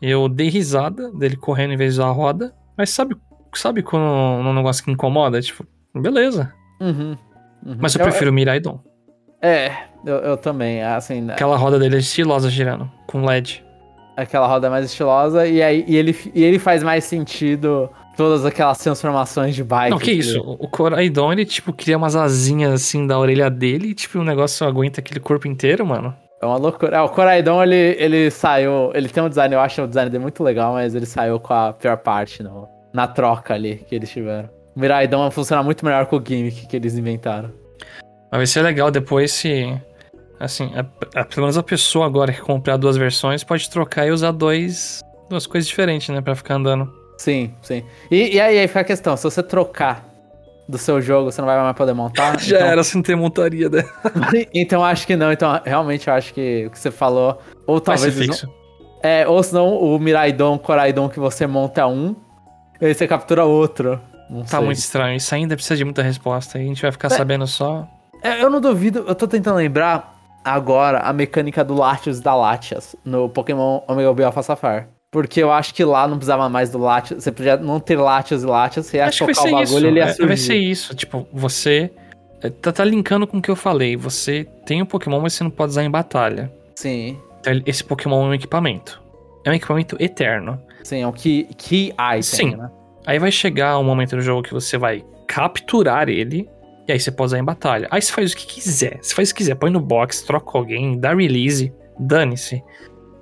Eu dei risada dele correndo em vez de usar a roda. Mas sabe, sabe quando um negócio que incomoda? Tipo, beleza. Uhum. Uhum. Mas eu, eu prefiro o Miraidon. É, eu, eu também, assim... Né? Aquela roda dele é estilosa girando, com LED. Aquela roda é mais estilosa e, aí, e, ele, e ele faz mais sentido todas aquelas transformações de bike. Não, que isso, o Coraidon, ele, tipo, cria umas asinhas, assim, da orelha dele e, tipo, o negócio aguenta aquele corpo inteiro, mano. É uma loucura. É, o Coraidon, ele, ele saiu... Ele tem um design, eu acho o design dele muito legal, mas ele saiu com a pior parte no, na troca ali que eles tiveram. O Miraidon funciona muito melhor com o gimmick que eles inventaram. Mas vai ser legal depois se. Assim, a, a, pelo menos a pessoa agora que comprar duas versões pode trocar e usar dois, duas coisas diferentes, né? Pra ficar andando. Sim, sim. E, e aí, aí fica a questão: se você trocar do seu jogo, você não vai mais poder montar? [LAUGHS] Já então... era, sem ter montaria, né? [LAUGHS] então acho que não. Então, realmente, eu acho que o que você falou. Ou talvez. Vai ser fixo. Não... É, ou senão o Miraidon, Coraidon que você monta um, e aí você captura outro. Não tá sei. muito estranho. Isso ainda precisa de muita resposta. E a gente vai ficar é. sabendo só. É, eu não duvido. Eu tô tentando lembrar agora a mecânica do Latios e da Latias no Pokémon Omega Ruby Alpha Sapphire. Porque eu acho que lá não precisava mais do Latias. Você podia não ter Latias e Latias. Você ia tocar o bagulho isso. ele ia surgir. Vai ser isso. Tipo, você. É, tá, tá linkando com o que eu falei. Você tem um Pokémon, mas você não pode usar em batalha. Sim. Então, esse Pokémon é um equipamento. É um equipamento eterno. Sim, é um key, key item, Sim. Né? Aí vai chegar um momento no jogo que você vai capturar ele. E aí você pode usar em batalha. Aí você faz o que quiser. Você faz o que quiser. Põe no box, troca alguém, dá release, dane-se.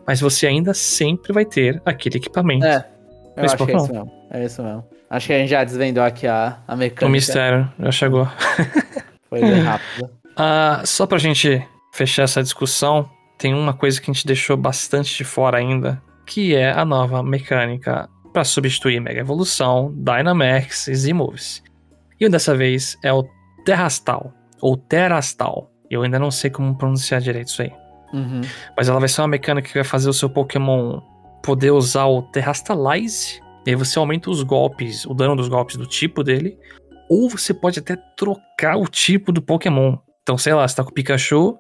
Mas você ainda sempre vai ter aquele equipamento. É. Eu acho que é isso mesmo. É isso mesmo. Acho que a gente já desvendou aqui a, a mecânica. O mistério já chegou. [LAUGHS] Foi bem rápido. [LAUGHS] ah, só pra gente fechar essa discussão, tem uma coisa que a gente deixou bastante de fora ainda, que é a nova mecânica para substituir Mega Evolução, Dynamax e Z-Moves. E dessa vez é o Terrastal, ou Terastal. Eu ainda não sei como pronunciar direito isso aí. Uhum. Mas ela vai ser uma mecânica que vai fazer o seu Pokémon poder usar o Terrastalize. E aí você aumenta os golpes, o dano dos golpes do tipo dele. Ou você pode até trocar o tipo do Pokémon. Então, sei lá, você tá com o Pikachu,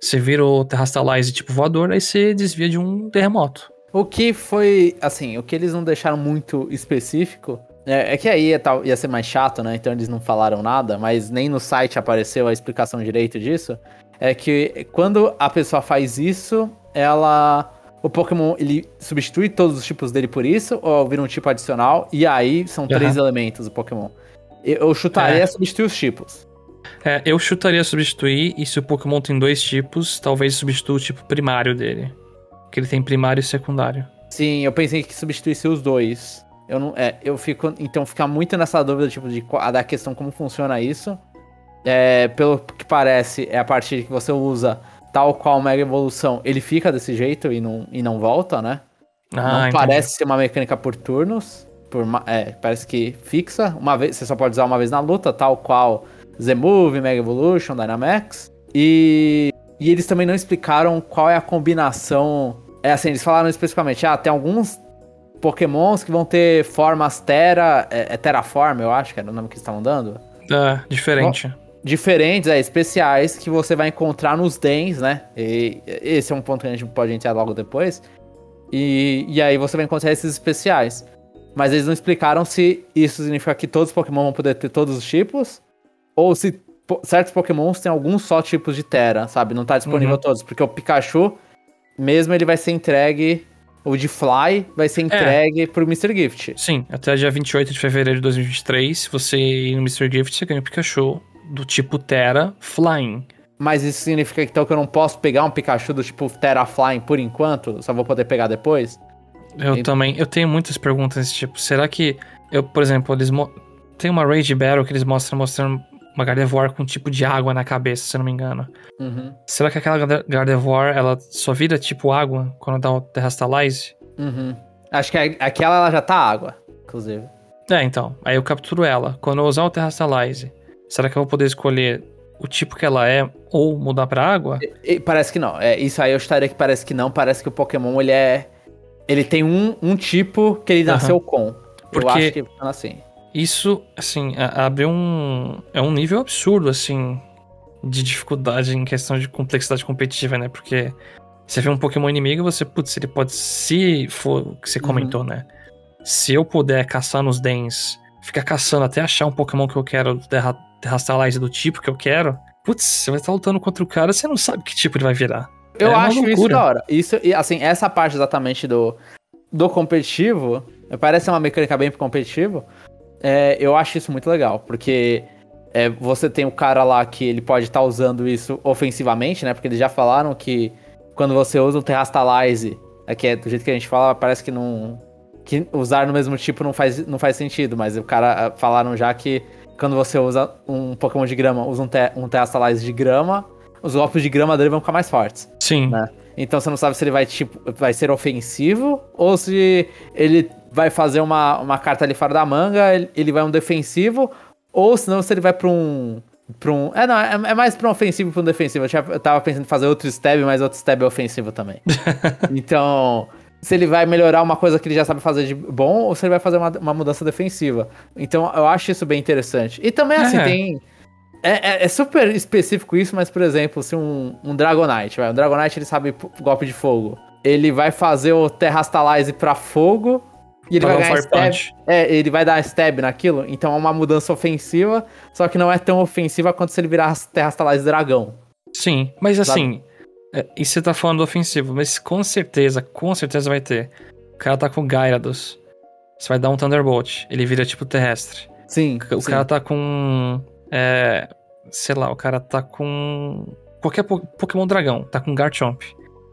você vira o Terrastalize tipo voador, aí você desvia de um terremoto. O que foi, assim, o que eles não deixaram muito específico é, é que aí ia, ia, ser mais chato, né? Então eles não falaram nada, mas nem no site apareceu a explicação direito disso. É que quando a pessoa faz isso, ela. O Pokémon ele substitui todos os tipos dele por isso, ou vira um tipo adicional, e aí são uhum. três elementos do Pokémon. Eu chutaria é. substituir os tipos. É, eu chutaria substituir, e se o Pokémon tem dois tipos, talvez substitua o tipo primário dele. Que ele tem primário e secundário. Sim, eu pensei que substituísse os dois. Eu não. É, eu fico. Então fica muito nessa dúvida, tipo, de, da questão como funciona isso. É, pelo que parece, é a partir que você usa tal qual Mega Evolução, ele fica desse jeito e não, e não volta, né? Ah, não entendi. parece ser uma mecânica por turnos. Por, é, parece que fixa. Uma vez, você só pode usar uma vez na luta, tal qual Z-Move, Mega Evolution, Dynamax. E, e eles também não explicaram qual é a combinação. É assim, eles falaram especificamente, ah, tem alguns pokémons que vão ter formas Terra. É, é Terraform, eu acho que era o nome que eles estavam dando. É, diferente. Bom, diferentes, é, especiais, que você vai encontrar nos DENs, né? E esse é um ponto que a gente pode entrar logo depois. E, e aí você vai encontrar esses especiais. Mas eles não explicaram se isso significa que todos os Pokémon vão poder ter todos os tipos, ou se certos Pokémons têm alguns só tipos de Terra, sabe? Não tá disponível uhum. todos. Porque o Pikachu, mesmo ele vai ser entregue. O de Fly vai ser é. entregue é. pro Mr. Gift. Sim, até dia 28 de fevereiro de 2023, se você ir no Mr. Gift, você ganha o Pikachu do tipo Terra Flying. Mas isso significa então que eu não posso pegar um Pikachu do tipo Terra Flying por enquanto? Só vou poder pegar depois? Eu também. Eu tenho muitas perguntas desse tipo. Será que eu, por exemplo, eles tem uma Rage Battle que eles mostram mostrando uma Gardevoir com um tipo de água na cabeça, se eu não me engano. Uhum. Será que aquela Gardevoir, ela só vira tipo água quando dá o Terrastalize? Uhum. Acho que aquela ela já tá água, inclusive. É, então. Aí eu capturo ela. Quando eu usar o Terrastalize, será que eu vou poder escolher o tipo que ela é ou mudar pra água? E, e, parece que não. É, isso aí eu estaria que parece que não. Parece que o Pokémon, ele é... Ele tem um, um tipo que ele nasceu uhum. com. Porque... Eu acho que funciona assim isso, assim, abre um. É um nível absurdo, assim, de dificuldade em questão de complexidade competitiva, né? Porque você vê um Pokémon inimigo, você, putz, ele pode. Se for o que você uhum. comentou, né? Se eu puder caçar nos Dens, ficar caçando até achar um Pokémon que eu quero, terra, Terrastalize do tipo que eu quero, putz, você vai estar lutando contra o cara, você não sabe que tipo ele vai virar. Eu é acho isso da hora. Isso, assim, essa parte exatamente do, do competitivo, parece uma mecânica bem competitivo, é, eu acho isso muito legal, porque é, você tem o cara lá que ele pode estar tá usando isso ofensivamente, né? Porque eles já falaram que quando você usa o Terrastalize, é, que é do jeito que a gente fala, parece que não. que usar no mesmo tipo não faz, não faz sentido, mas o cara falaram já que quando você usa um Pokémon de grama, usa um, te, um Terrastalize de grama, os golpes de grama dele vão ficar mais fortes. Sim. Né? Então você não sabe se ele vai, tipo, vai ser ofensivo ou se ele vai fazer uma, uma carta ali fora da manga, ele, ele vai um defensivo, ou senão se ele vai pra um. Pra um é, não, é, é mais pra um ofensivo pra um defensivo. Eu, tinha, eu tava pensando em fazer outro stab, mas outro stab é ofensivo também. [LAUGHS] então, se ele vai melhorar uma coisa que ele já sabe fazer de bom, ou se ele vai fazer uma, uma mudança defensiva. Então, eu acho isso bem interessante. E também, assim, é. tem. É, é, é, super específico isso, mas, por exemplo, se um, um Dragonite, vai, um Dragonite ele sabe golpe de fogo. Ele vai fazer o Terrastalize pra fogo, e ele vai ganhar stab. É, ele vai dar stab naquilo. Então é uma mudança ofensiva, só que não é tão ofensiva quanto se ele virar Terrastalize Dragão. Sim, mas assim. É, e você tá falando ofensivo, mas com certeza, com certeza vai ter. O cara tá com Gyarados. Você vai dar um Thunderbolt. Ele vira tipo terrestre. Sim. O sim. cara tá com. É, sei lá, o cara tá com. Qualquer Pokémon dragão. Tá com Garchomp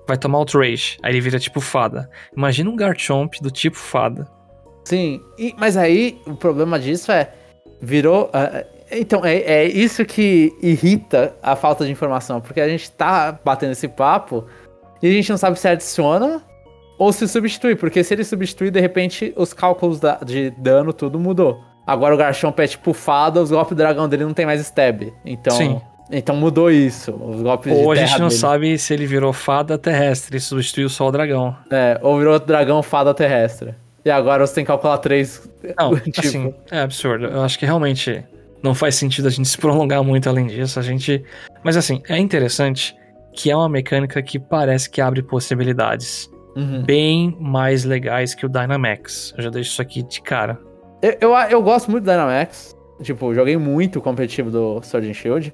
vai tomar Outrage. Aí ele vira tipo fada. Imagina um Garchomp do tipo fada. Sim, e, mas aí o problema disso é. Virou. Uh, então, é, é isso que irrita a falta de informação. Porque a gente tá batendo esse papo e a gente não sabe se adiciona ou se substitui. Porque se ele substituir, de repente, os cálculos da, de dano, tudo mudou. Agora o Garchomp é tipo fada, os golpes do dragão dele não tem mais stab. Então. Sim. Então mudou isso. Os golpes ou a gente não dele. sabe se ele virou fada terrestre e substituiu só o dragão. É, ou virou dragão fada terrestre. E agora você tem que calcular três. Não, [LAUGHS] tipo... assim, é absurdo. Eu acho que realmente não faz sentido a gente se prolongar muito além disso. A gente. Mas assim, é interessante que é uma mecânica que parece que abre possibilidades. Uhum. Bem mais legais que o Dynamax. Eu já deixo isso aqui de cara. Eu, eu, eu gosto muito do Dynamax. Tipo, joguei muito o competitivo do Sword and Shield.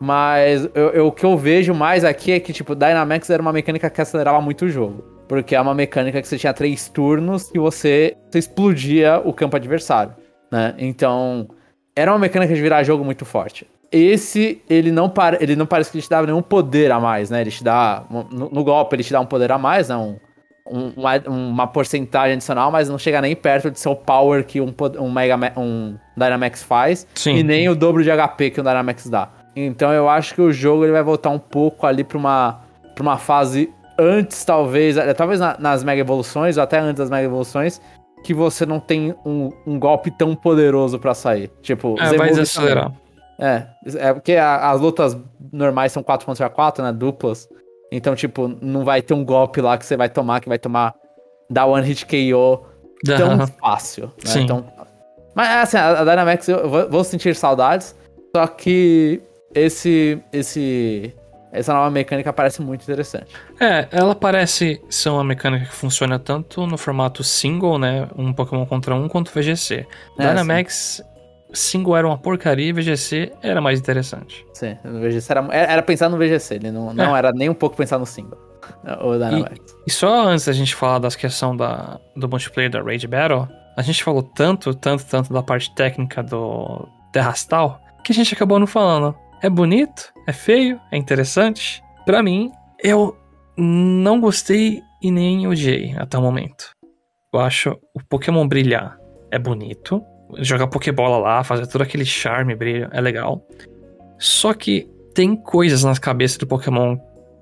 Mas eu, eu, o que eu vejo mais aqui é que, tipo, Dynamax era uma mecânica que acelerava muito o jogo. Porque é uma mecânica que você tinha três turnos e você, você explodia o campo adversário, né? Então, era uma mecânica de virar jogo muito forte. Esse, ele não, para, ele não parece que ele te dava nenhum poder a mais, né? Ele te dá, no, no golpe, ele te dá um poder a mais, né? Um, um, uma, uma porcentagem adicional, mas não chega nem perto de ser o power que um, um, Mega, um Dynamax faz. Sim. E nem o dobro de HP que um Dynamax dá. Então eu acho que o jogo ele vai voltar um pouco ali para uma, pra uma fase antes, talvez, é, talvez na, nas Mega Evoluções, ou até antes das Mega Evoluções, que você não tem um, um golpe tão poderoso para sair. Tipo, é, vai desacelerar. É, é porque a, as lutas normais são 4 contra 4, né? Duplas. Então, tipo, não vai ter um golpe lá que você vai tomar, que vai tomar. dar one hit KO tão fácil. Né? Sim. Então, mas assim, a, Dynamax eu vou sentir saudades. Só que esse. esse essa nova mecânica parece muito interessante. É, ela parece ser uma mecânica que funciona tanto no formato single, né? Um Pokémon contra um, quanto VGC. É, Dynamax, single era uma porcaria e VGC era mais interessante. Sim, no VGC era, era pensar no VGC, ele não, não é. era nem um pouco pensar no single. [LAUGHS] O Dynamax. E, e só antes da gente falar das questões da, do multiplayer da Rage Battle, a gente falou tanto, tanto, tanto da parte técnica do Terrastal que a gente acabou não falando. É bonito, é feio, é interessante. Para mim, eu não gostei e nem odiei até o momento. Eu acho o Pokémon brilhar é bonito. Jogar Pokébola lá, fazer todo aquele charme, brilho, é legal. Só que tem coisas nas cabeças do Pokémon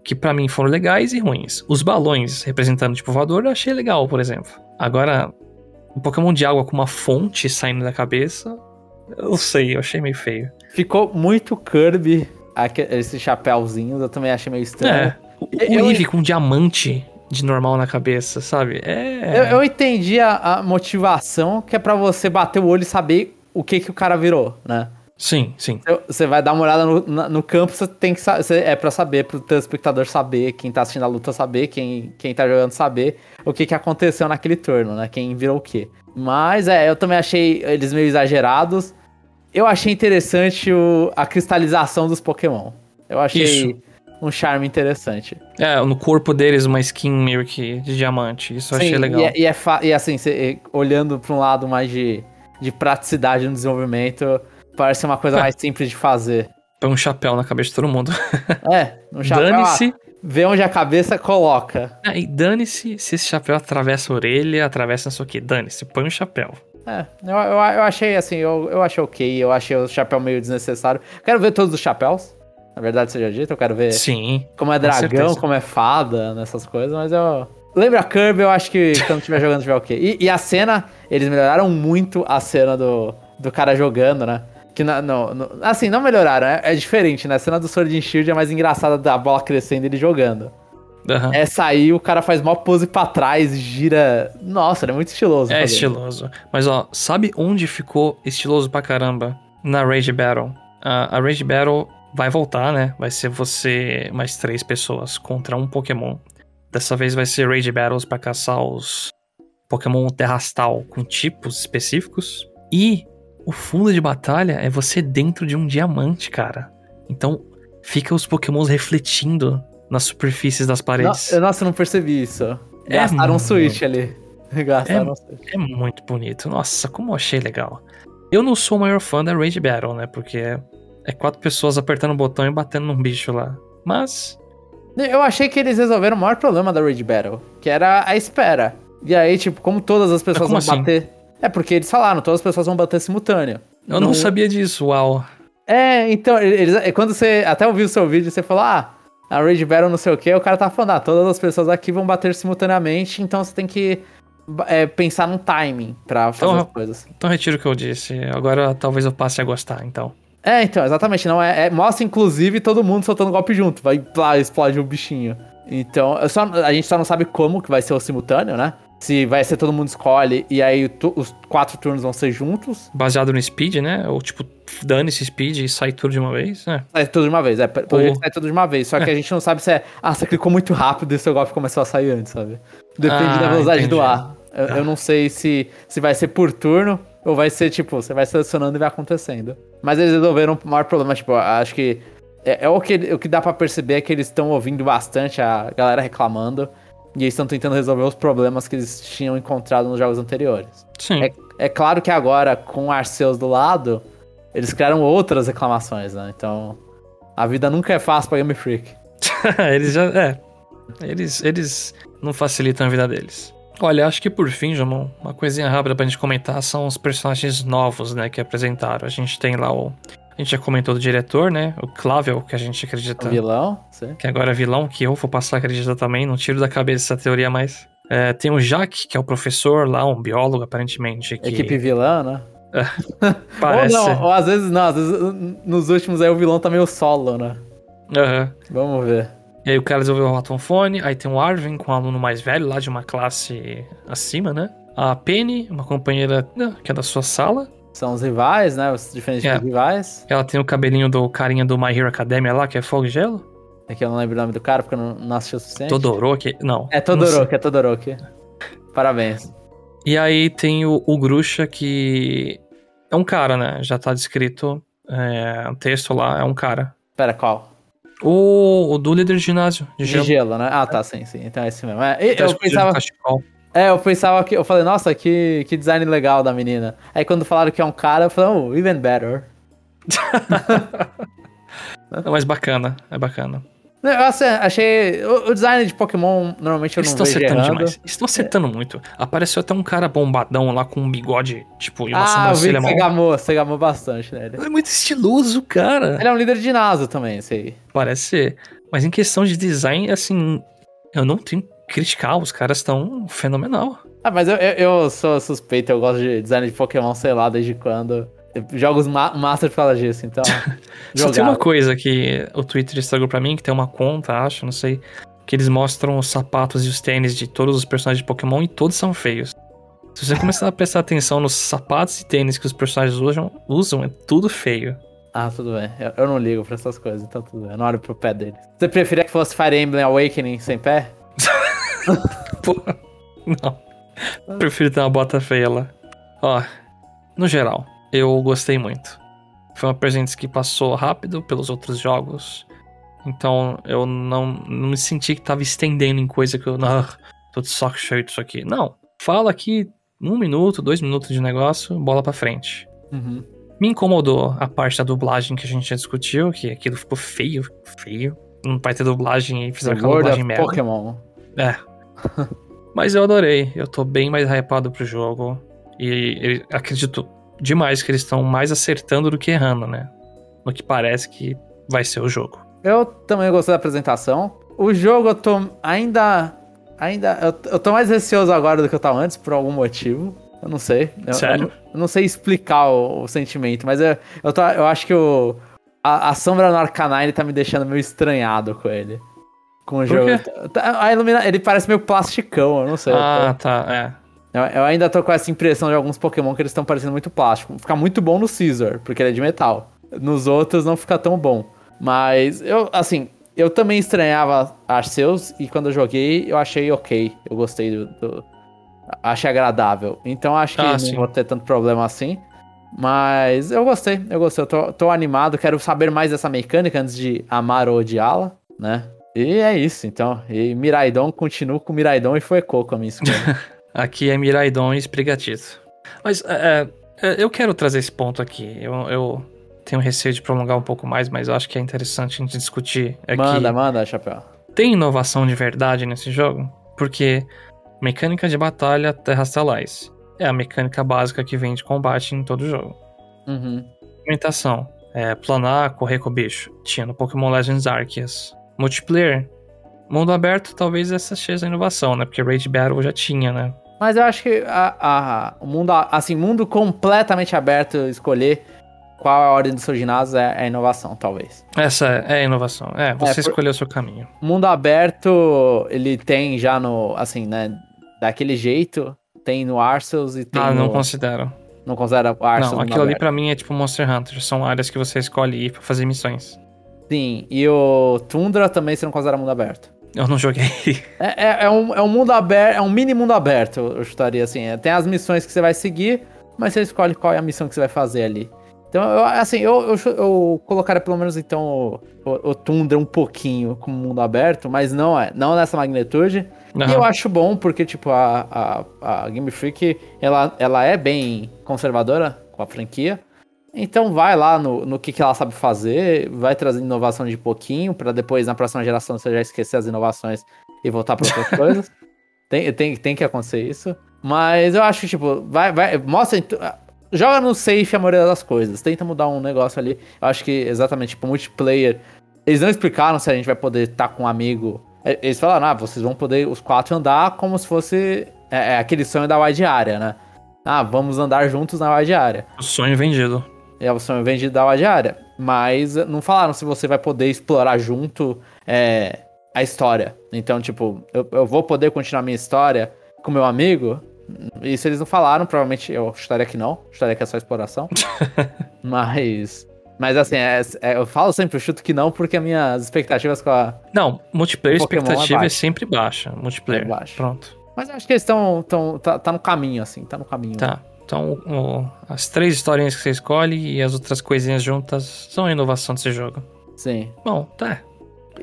que para mim foram legais e ruins. Os balões representando tipo voador eu achei legal, por exemplo. Agora, o Pokémon de água com uma fonte saindo da cabeça, eu sei, eu achei meio feio. Ficou muito Kirby esse chapéuzinho, eu também achei meio estranho. É, o, eu, Eevee com um diamante de normal na cabeça, sabe? É. Eu, eu entendi a, a, motivação que é para você bater o olho e saber o que que o cara virou, né? Sim, sim. Você vai dar uma olhada no, no campo, você tem que saber. É para saber, pro telespectador saber, quem tá assistindo a luta saber, quem, quem tá jogando saber o que, que aconteceu naquele turno, né? Quem virou o quê. Mas é, eu também achei eles meio exagerados. Eu achei interessante o, a cristalização dos Pokémon. Eu achei Isso. um charme interessante. É, no corpo deles uma skin meio que de diamante. Isso eu achei legal. E, é, e, é e assim, cê, olhando pra um lado mais de, de praticidade no desenvolvimento, parece uma coisa é. mais simples de fazer. Põe um chapéu na cabeça de todo mundo. [LAUGHS] É, um chapéu. Dane-se. Vê onde a cabeça coloca. Ah, e dane-se se esse chapéu atravessa a orelha, atravessa isso aqui. Dane-se, põe um chapéu. É, eu, eu, eu, achei assim, eu, eu achei ok, eu achei o chapéu meio desnecessário. Quero ver todos os chapéus. Na verdade, seja dito, eu quero ver Sim, como é dragão, como é fada, nessas coisas, mas eu. Lembra Kirby, eu acho que [LAUGHS] quando estiver jogando tiver ok. E, e, a cena, eles melhoraram muito a cena do, do cara jogando, né? Que na, no, assim, não melhoraram, é, é, diferente, né? A cena do Sword and Shield é mais engraçada da bola crescendo e ele jogando. Uhum. Essa aí o cara faz mó pose pra trás, gira. Nossa, é muito estiloso. É estiloso. Mas ó, sabe onde ficou estiloso pra caramba? Na Rage Battle. Uh, a Rage Battle vai voltar, né? Vai ser você mais três pessoas contra um Pokémon. Dessa vez vai ser Rage Battles para caçar os Pokémon Terrastal com tipos específicos. E o fundo de batalha é você dentro de um diamante, cara. Então fica os Pokémons refletindo nas superfícies das paredes. No, nossa, eu não percebi isso. É Gastaram um switch ali. [LAUGHS] Gastaram é, um switch. É muito bonito. Nossa, como eu achei legal. Eu não sou o maior fã da Rage Battle, né? Porque é, é quatro pessoas apertando o botão e batendo num bicho lá. Mas. Eu achei que eles resolveram o maior problema da Rage Battle, que era a espera. E aí, tipo, como todas as pessoas vão assim? bater. É porque eles falaram, todas as pessoas vão bater simultâneo. Eu não, não sabia disso, uau. É, então, eles, quando você até ouviu o seu vídeo, você falou, ah, a Rage Battle não sei o que, o cara tá falando, ah, todas as pessoas aqui vão bater simultaneamente, então você tem que é, pensar num timing pra fazer então, as coisas. Então retiro o que eu disse, agora talvez eu passe a gostar, então. É, então, exatamente, não é, é mostra inclusive todo mundo soltando golpe junto, vai lá, explode o bichinho. Então, só, a gente só não sabe como que vai ser o simultâneo, né? Se vai ser todo mundo escolhe e aí os quatro turnos vão ser juntos. Baseado no speed, né? Ou tipo, dane esse speed e sai tudo de uma vez, né? Sai tudo de uma vez, é. Poderia Ou... sair tudo de uma vez. Só que é. a gente não sabe se é. Ah, você clicou muito rápido e seu golpe começou a sair antes, sabe? Depende ah, da velocidade entendi. do ar. Eu, eu, não sei se, se vai ser por turno ou vai ser, tipo, você vai selecionando e vai acontecendo. Mas eles resolveram o maior problema, tipo, acho que. É, é o, que, o que dá para perceber é que eles estão ouvindo bastante a galera reclamando. E eles estão tentando resolver os problemas que eles tinham encontrado nos jogos anteriores. Sim. É, é claro que agora, com Arceus do lado, eles criaram outras reclamações, né? Então, a vida nunca é fácil pra Game Freak. [LAUGHS] eles já. É. Eles, eles não facilitam a vida deles. Olha, acho que por fim, Jamon, uma coisinha rápida pra gente comentar são os personagens novos, né, que apresentaram. A gente tem lá o A gente já comentou do diretor, né? O Clavel, que a gente acredita. O vilão, sim. Que agora é vilão, que eu vou passar a acreditar também. Não tiro da cabeça essa teoria mais. É, tem o Jacques, que é o professor lá, um biólogo, aparentemente. Que... Equipe vilã, né? [LAUGHS] Parece. ou não, ou às vezes não, às vezes nos últimos aí o vilão tá meio solo, né? Uhum. Vamos ver. E aí o cara desenvolveu o Rotom Phone, aí tem o Arvin, com um aluno mais velho lá de uma classe acima, né? A Penny, uma companheira né, que é da sua sala. São os rivais, né? Os diferentes É. rivais. Ela tem o cabelinho do carinha do My Hero Academia lá, que é Fogo e Gelo. É que eu não lembro o nome do cara porque eu não, não assisti o suficiente. Todoroki. Não. É não. Todoroki, é Todoroki. Parabéns. E aí tem o, o Grusha, que é um cara, né? Já tá descrito é, o texto lá, é um cara. Pera, qual? O, o do líder de ginásio, de De gelo. gelo, né? Ah, tá, sim, sim. Então é esse mesmo. É, eu pensava, cachecol. É, eu pensava que. Eu falei, nossa, que, que design legal da menina. Aí quando falaram que é um cara, eu falei, oh, even better. [LAUGHS] Não, mas bacana, é bacana. Eu achei. O, design de Pokémon, normalmente eu não estão vejo acertando errando. demais. Estão acertando muito. Apareceu até um cara bombadão lá com um bigode, tipo, e uma Ah, sobrancelha que você mal. gamou, você gamou bastante nele. É muito estiloso, cara. Ele é um líder de ginásio também, esse aí. Parece ser. Mas em questão de design, assim, eu não tenho criticar. Os caras estão fenomenal. Ah, mas eu, eu, eu sou suspeito, eu gosto de design de Pokémon, sei lá, desde quando. Jogos ma Master por causa disso, então. [LAUGHS] Só tem uma coisa que o Twitter estragou pra mim, que tem uma conta, acho, não sei, que eles mostram os sapatos e os tênis de todos os personagens de Pokémon e todos são feios. Se você começar a prestar atenção nos sapatos e tênis que os personagens usam, usam é tudo feio. Ah, tudo bem. Eu, eu não ligo pra essas coisas, então tudo bem. Eu não olho pro pé deles. Você preferia que fosse Fire Emblem Awakening sem pé? [LAUGHS] Pô, não. Prefiro ter uma bota feia lá. Ó, no geral, eu gostei muito. Foi uma presente que passou rápido pelos outros jogos. Então eu não, não me senti que tava estendendo em coisa que eu. Não, tô de saco cheio disso aqui. Não. Fala aqui um minuto, dois minutos de negócio, bola pra frente. Uhum. Me incomodou a parte da dublagem que a gente já discutiu, que aquilo ficou feio, feio. Não vai ter dublagem e fizeram aquela dublagem merda. Pokémon. É. [LAUGHS] Mas eu adorei. Eu tô bem mais hypado pro jogo. E acredito demais que eles estão mais acertando do que errando, né? No que parece que vai ser o jogo. Eu também gostei da apresentação. O jogo eu tô ainda. Ainda. Eu, eu tô mais receoso agora do que eu tava antes, por algum motivo. Eu não sei. Eu, Sério? Eu, não- eu não sei explicar o, o sentimento, mas eu, eu, tô, eu acho que o. A, a sombra no Arcanine tá me deixando meio estranhado com ele. Com o jogo. Tá- A ilumina, ele parece meio plasticão, eu não sei. tô- Ah, tá. É. Eu, eu ainda tô com essa impressão de alguns Pokémon que eles estão parecendo muito plástico. Fica muito bom no Caesar, porque ele é de metal. Nos outros não fica tão bom. Mas eu, assim, eu também estranhava Arceus e quando eu joguei eu achei ok. Eu gostei do. do- achei agradável. Então acho que Ah, não sim. vou ter tanto problema assim. Mas eu gostei, eu gostei. Eu tô, tô animado, quero saber mais dessa mecânica antes de amar ou odiá-la, né? E é isso, então. E Miraidon, continuo com Miraidon e foi com a minha escolha. [LAUGHS] Aqui é Miraidon e Esprigatito. Mas é, é, eu quero trazer esse ponto aqui. Eu, eu tenho receio de prolongar um pouco mais, mas eu acho que é interessante a gente discutir. É manda, manda, Chapéu. tem inovação de verdade nesse jogo? Porque mecânica de batalha Terras Talais é a mecânica básica que vem de combate em todo jogo. Uhum. Movimentação, é, planar, correr com o bicho. Tinha no Pokémon Legends Arceus. Multiplayer, mundo aberto, talvez essa seja a inovação, né? Porque Raid Battle já tinha, né? Mas eu acho que a, a- o mundo, assim, mundo completamente aberto, escolher qual é a ordem do seu ginásio é, é inovação, talvez. Essa é a inovação. É, você É, escolheu o seu caminho. Mundo aberto, ele tem já no, assim, né, daquele jeito, tem no Arceus e tem ah, no... não considero. não considera o Arceus não, aquilo ali pra mim é tipo Monster Hunter. São áreas que você escolhe ir pra fazer missões. Sim, e o Tundra também você não considera mundo aberto. Eu não joguei. [LAUGHS] É, é, é um, é um mundo aberto, é um mini mundo aberto, eu chutaria assim. É, Tem as missões que você vai seguir, mas você escolhe qual é a missão que você vai fazer ali. Então, eu, assim, eu, eu, eu colocaria pelo menos então o, o, Tundra um pouquinho como mundo aberto, mas não é, não nessa magnitude. E eu acho bom, porque, tipo, a, a, a Game Freak, ela, ela é bem conservadora com a franquia. Então vai lá no, no que, que ela sabe fazer, vai trazendo inovação de pouquinho, pra depois, na próxima geração, você já esquecer as inovações e voltar pra outras [LAUGHS] coisas. Tem, tem, tem que acontecer isso. Mas eu acho que, tipo, vai, vai, mostra. tu- joga no safe a maioria das coisas. Tenta mudar um negócio ali. Eu acho que exatamente, tipo, multiplayer. Eles não explicaram se a gente vai poder estar tá com um amigo. É, eles falaram, ah, vocês vão poder os quatro andar como se fosse é, é aquele sonho da wide área, né? Ah, vamos andar juntos na wide área. O sonho vendido. É o sonho vendido da wide área. Mas não falaram se você vai poder explorar junto é, a história. Então, tipo, eu, eu vou poder continuar minha história com meu amigo? Isso eles não falaram, provavelmente eu estaria que não, estaria que é só exploração. [LAUGHS] mas. Mas assim, é, é, eu falo sempre, eu chuto que não, porque as minhas expectativas com a. Não, multiplayer expectativa é, é, sempre baixa. Multiplayer. É baixa. Pronto. Mas acho que eles estão. Tá, tá no caminho, assim, tá no caminho. Tá. Então, o, as três historinhas que você escolhe e as outras coisinhas juntas são a inovação desse jogo. Sim. Bom, tá.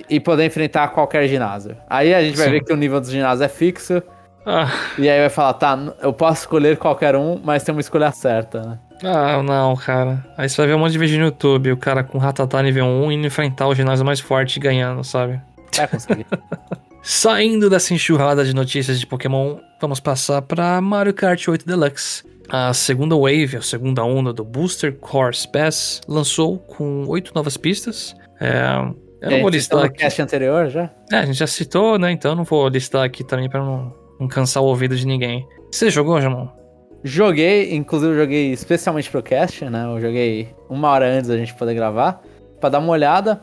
E poder enfrentar qualquer ginásio. Aí a gente vai Sim. ver que o nível do ginásio é fixo. Ah. E aí vai falar, tá, eu posso escolher qualquer um, mas tem uma escolha certa, né? Ah, não, cara. Aí você vai ver um monte de vídeo no YouTube, o cara com Ratatá nível 1 indo enfrentar o ginásio mais forte e ganhando, sabe? Vai conseguir. [LAUGHS] Saindo dessa enxurrada de notícias de Pokémon, vamos passar para Mario Kart 8 Deluxe. A segunda wave, a segunda onda do Booster Course Pass, lançou com oito novas pistas. É, eu não é, vou listar aqui. cast anterior já? É, a gente já citou, né? Então eu não vou listar aqui também para não não cansar o ouvido de ninguém. Você jogou, Jamon? Joguei, inclusive eu joguei especialmente pro cast, né? Eu joguei uma hora antes da gente poder gravar, para dar uma olhada.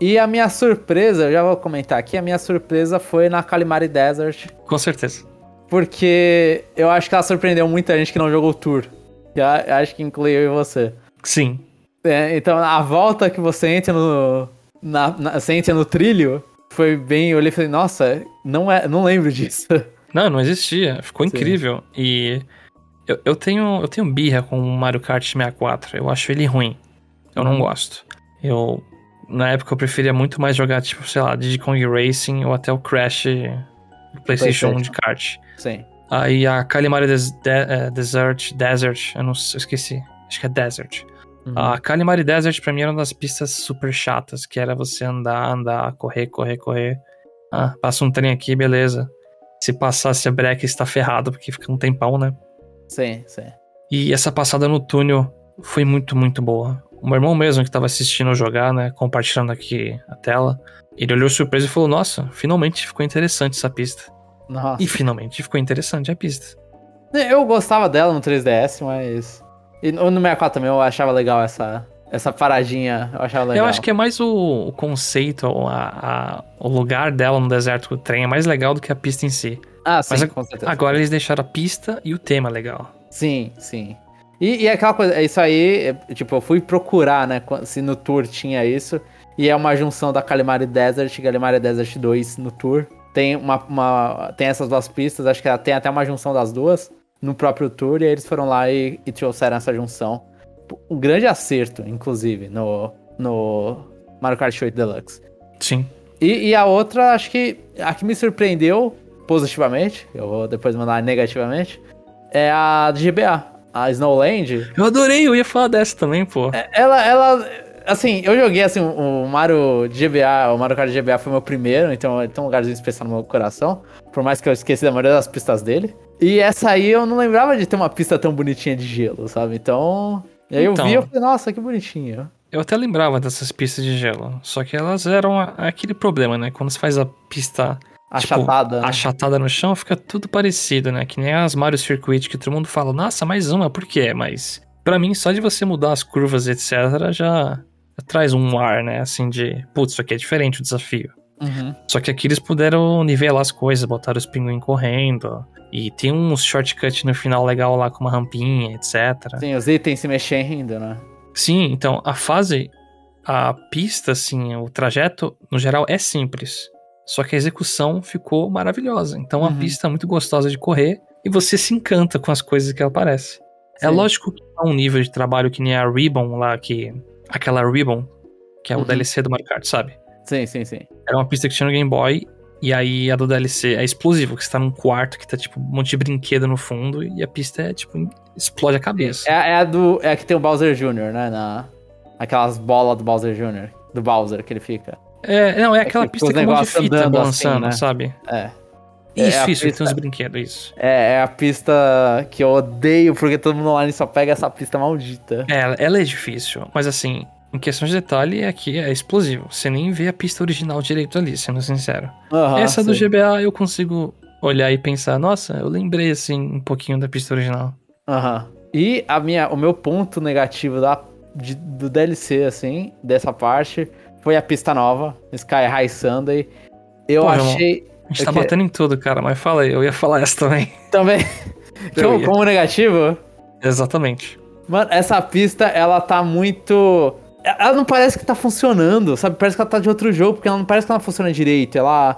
E a minha surpresa, eu já vou comentar aqui, a minha surpresa foi na Calimari Desert. Com certeza. Porque eu acho que ela surpreendeu muita gente que não jogou o Tour. E acho que inclui eu e você. Sim. É, então, a volta que você entra no. Na, na, você entra no trilho foi bem. Eu olhei e falei, nossa, não, é, não lembro [LAUGHS] disso. Não, não existia. Ficou Sim. incrível. E eu, eu, tenho, eu tenho birra com o Mario Kart 64. Eu acho ele ruim. Eu não gosto. Eu. Na época eu preferia muito mais jogar, tipo, sei lá, Diddy Kong Racing ou até o Crash do PlayStation 1 de kart. Sim. Aí a Calimari Des de uh, Desert, Desert, eu não eu esqueci. Acho que é Desert. Uhum. A Calimari Desert pra mim era uma das pistas super chatas, que era você andar, andar, correr, correr, correr. Ah, passa um trem aqui, beleza se passasse a breca está ferrado, porque fica um tempão, né? Sim, sim. E essa passada no túnel foi muito, muito boa. O meu irmão mesmo que estava assistindo eu jogar, né, compartilhando aqui a tela, ele olhou surpreso e falou: "Nossa, finalmente ficou interessante essa pista". Nossa. E finalmente ficou interessante a pista. Eu gostava dela no 3DS, mas e no 64 também eu achava legal essa essa paradinha, eu achava legal. Eu acho que é mais o, o conceito, a, a, o lugar dela no deserto do trem é mais legal do que a pista em si. Ah, sim, Mas, com certeza. Agora eles deixaram a pista e o tema legal. Sim, sim. E, e aquela coisa, isso aí, é, tipo, eu fui procurar, né, se no tour tinha isso. E é uma junção da Calimari Desert e Calimari Desert 2 no tour. Tem, uma, uma, tem essas duas pistas, acho que tem até uma junção das duas no próprio tour. E aí eles foram lá e, e trouxeram essa junção um grande acerto, inclusive, no, no Mario Kart 8 Deluxe. Sim. E, e, a outra, acho que a que me surpreendeu positivamente, eu vou depois mandar negativamente, é a de GBA, a Snowland. Eu adorei, eu ia falar dessa também, pô. É, ela, ela, assim, eu joguei assim, o Mario GBA, o Mario Kart GBA foi meu primeiro, então tem um lugarzinho especial no meu coração, por mais que eu esqueci da maioria das pistas dele. E essa aí eu não lembrava de ter uma pista tão bonitinha de gelo, sabe? Então, e aí então, eu vi e falei, nossa, que bonitinho. Eu até lembrava dessas pistas de gelo, só que elas eram aquele problema, né? Quando você faz a pista achatada, tipo, né? achatada no chão, fica tudo parecido, né? Que nem as Mario Circuit que todo mundo fala, nossa, mais uma, por quê? Mas para mim, só de você mudar as curvas, etc, já traz um ar, né? Assim de, putz, isso aqui é diferente o desafio. Uhum. Só que aqui eles puderam nivelar as coisas, botar os pinguins correndo. E tem uns shortcuts no final legal lá com uma rampinha, etc. Sim, os itens se mexendo, né? Sim, então a fase, a pista, assim, o trajeto, no geral, é simples. Só que a execução ficou maravilhosa. Então uhum. a pista é muito gostosa de correr e você se encanta com as coisas que ela parece. É lógico que é um nível de trabalho que nem a Ribbon lá, que. Aquela Ribbon, que é o uhum. DLC do Mario Kart, sabe? Sim, sim, sim. Era uma pista que tinha no Game Boy. E aí a do DLC é explosivo, que você tá num quarto que tá tipo um monte de brinquedo no fundo e a pista é tipo explode a cabeça. É, é a do é a que tem o Bowser Jr., né, na aquelas bolas do Bowser Jr., do Bowser que ele fica. É, não, é aquela é pista que um monte de fita balançando, assim, né? sabe? É. Isso, é isso, pista, tem uns brinquedos, isso. É, é a pista que eu odeio, porque todo mundo online só pega essa pista maldita. É, ela é difícil, mas assim, em questão de detalhe, aqui é explosivo. Você nem vê a pista original direito ali, sendo sincero. Uhum, Essa do GBA eu consigo olhar e pensar, nossa, eu lembrei assim um pouquinho da pista original. Aham. Uhum. E a minha, o meu ponto negativo da, de, do DLC, assim, dessa parte, foi a pista nova, Sky High Sunday. Eu Pô, achei. A gente tá que... batendo em tudo, cara, mas fala aí, eu ia falar essa também. [LAUGHS] Também. como, como negativo? Exatamente. Mano, essa pista, ela tá muito. Ela não parece que tá funcionando, sabe? Parece que ela tá de outro jogo, porque ela não parece que ela funciona direito. Ela.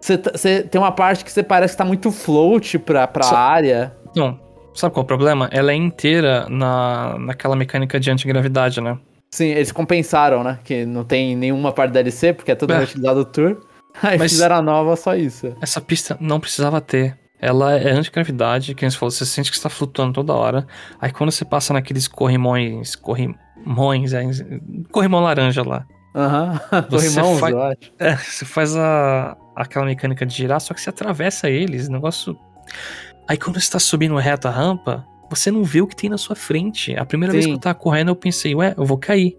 Você tem uma parte que você parece que tá muito float pra, pra Só... área. Não, Sabe qual é o problema? Ela é inteira na, naquela mecânica de antigravidade, né? Sim, eles compensaram, né? Que não tem nenhuma parte da DLC, porque é tudo é. utilizado do tour. Aí Mas fizeram a nova só isso. Essa pista não precisava ter. Ela é antigravidade, que você falou, você sente que está flutuando toda hora. Aí quando você passa naqueles corrimões, corrimões, é, corrimão laranja lá. Aham, uhum. [LAUGHS] corrimãos, faz. É, você faz a, aquela mecânica de girar, só que você atravessa eles, negócio... Aí quando você tá subindo reto a rampa, você não vê o que tem na sua frente. A primeira sim. vez que eu tava correndo, eu pensei, ué, eu vou cair.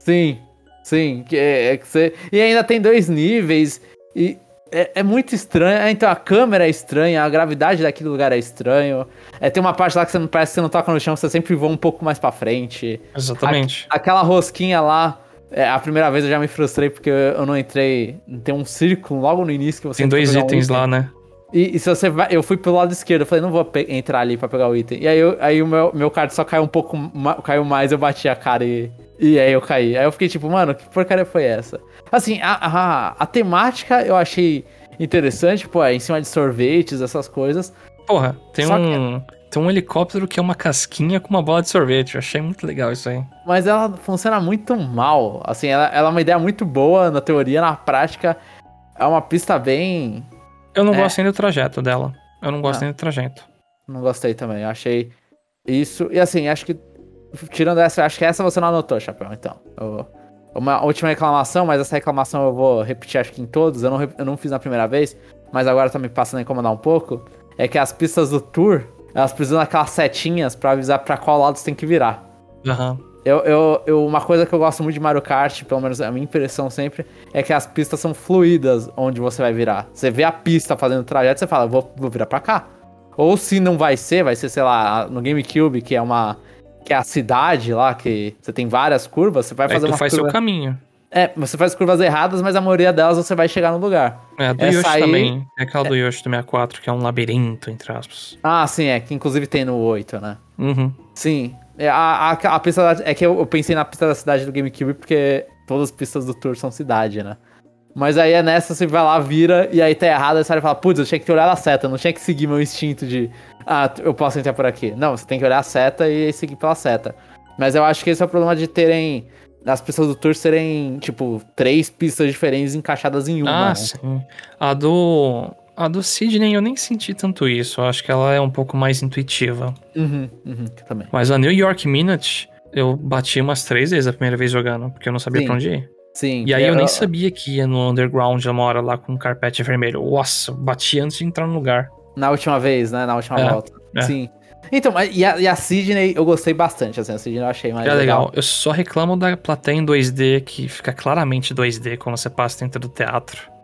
Sim, sim. É, é que você... E ainda tem dois níveis. E é, é, muito estranho. É, então a câmera é estranha, a gravidade daquele lugar é estranho. É, tem uma parte lá que você não parece que você não toca no chão, você sempre voa um pouco mais para frente. Exatamente. A, aquela rosquinha lá. É, a primeira vez eu já me frustrei porque eu não entrei. Tem um círculo logo no início que você tem dois itens lá, né? E, e, se você vai, eu fui pelo lado esquerdo, eu falei, não vou entrar ali para pegar o item. E aí, eu, aí o meu, meu card só caiu um pouco, caiu mais, eu bati a cara e, e aí eu caí. Aí eu fiquei tipo, mano, que porcaria foi essa? Assim, a, a, a temática eu achei interessante, pô, é em cima de sorvetes, essas coisas. Porra, tem só um. Que... Tem um helicóptero que é uma casquinha com uma bola de sorvete. Eu achei muito legal isso aí. Mas ela funciona muito mal. Assim, ela, ela é uma ideia muito boa na teoria, na prática. É uma pista bem eu não é. gosto nem do trajeto dela. Eu não gosto nem do trajeto. Não gostei também. Eu achei isso. E assim, acho que. Tirando essa, acho que essa você não anotou, Chapéu, então. Eu, uma última reclamação, mas essa reclamação eu vou repetir acho que em todos. Eu não, eu não fiz na primeira vez, mas agora tá me passando a incomodar um pouco. É que as pistas do tour, elas precisam daquelas setinhas para avisar para qual lado você tem que virar. Aham. Uhum. Eu, eu, eu, uma coisa que eu gosto muito de Mario Kart, pelo menos a minha impressão sempre, é que as pistas são fluídas onde você vai virar. Você vê a pista fazendo o trajeto, você fala, vou, vou virar pra cá. Ou se não vai ser, vai ser, sei lá, no GameCube, que é uma. que é a cidade lá, que você tem várias curvas, você vai é, fazer uma faz curva... seu caminho. É, você faz curvas erradas, mas a maioria delas você vai chegar no lugar. É, do Essa Yoshi aí... também. É aquela do é... Yoshi do 64, que é um labirinto, entre aspas. Ah, sim, é, que inclusive tem no 8, né? Uhum. Sim. É, a, a, a pista da, é que eu, eu, pensei na pista da cidade do GameCube porque todas as pistas do Tour são cidade, né? Mas aí é nessa, você vai lá, vira, e aí tá errado, aí você fala, putz, eu tinha que ter olhado a seta, não tinha que seguir meu instinto de, ah, eu posso entrar por aqui. Não, você tem que olhar a seta e seguir pela seta. Mas eu acho que esse é o problema de terem, as pistas do Tour serem, tipo, três pistas diferentes encaixadas em uma. Ah, né? sim. A do, a do Sidney eu nem senti tanto isso. Eu acho que ela é um pouco mais intuitiva. Uhum, uhum, também. Mas a New York Minute, eu bati umas três vezes a primeira vez jogando, porque eu não sabia Sim. pra onde ir. Sim. E aí eu, eu nem sabia que ia no underground uma hora lá com um carpete vermelho. Nossa, bati antes de entrar no lugar. Na última vez, né? Na última é, volta. É. Sim. Então, e a, e a Sidney eu gostei bastante, assim, a Sidney eu achei mais é legal. legal. Eu só reclamo da plateia em 2D, que fica claramente 2D quando você passa dentro do teatro.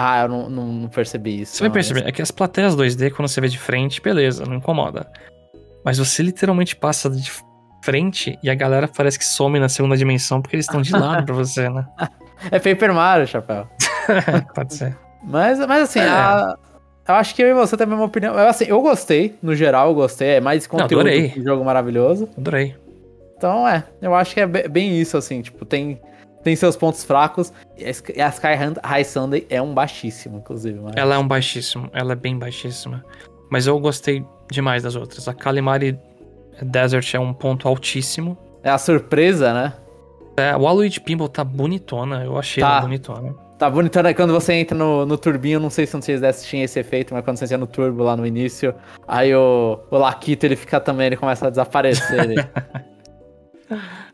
Ah, eu não, não, não percebi isso. Você vai perceber, é que as plateias 2D, quando você vê de frente, beleza, não incomoda. Mas você literalmente passa de frente e a galera parece que some na segunda dimensão porque eles estão de lado pra você, né? [LAUGHS] É Paper Mario, chapéu. [LAUGHS] Pode ser. Mas, mas assim, é. a, eu acho que eu e você tem a mesma opinião. Eu, assim, eu gostei, no geral eu gostei. É mais conteúdo não, adorei. jogo maravilhoso. Adorei. Então, é, eu acho que é bem isso, assim, tipo, tem tem seus pontos fracos. E a Sky High Sunday é um baixíssimo, inclusive. Mas... Ela é um baixíssimo, ela é bem baixíssima. Mas eu gostei demais das outras. A Kalimari Desert é um ponto altíssimo. É a surpresa, né? É, o Aluid Pinball tá bonitona, eu achei tá. ela bonitona. Tá bonitona quando você entra no, no turbinho, não sei se vocês tinham esse efeito, mas quando você entra no turbo lá no início, aí o, o Laquito ele fica também, ele começa a desaparecer. Ele...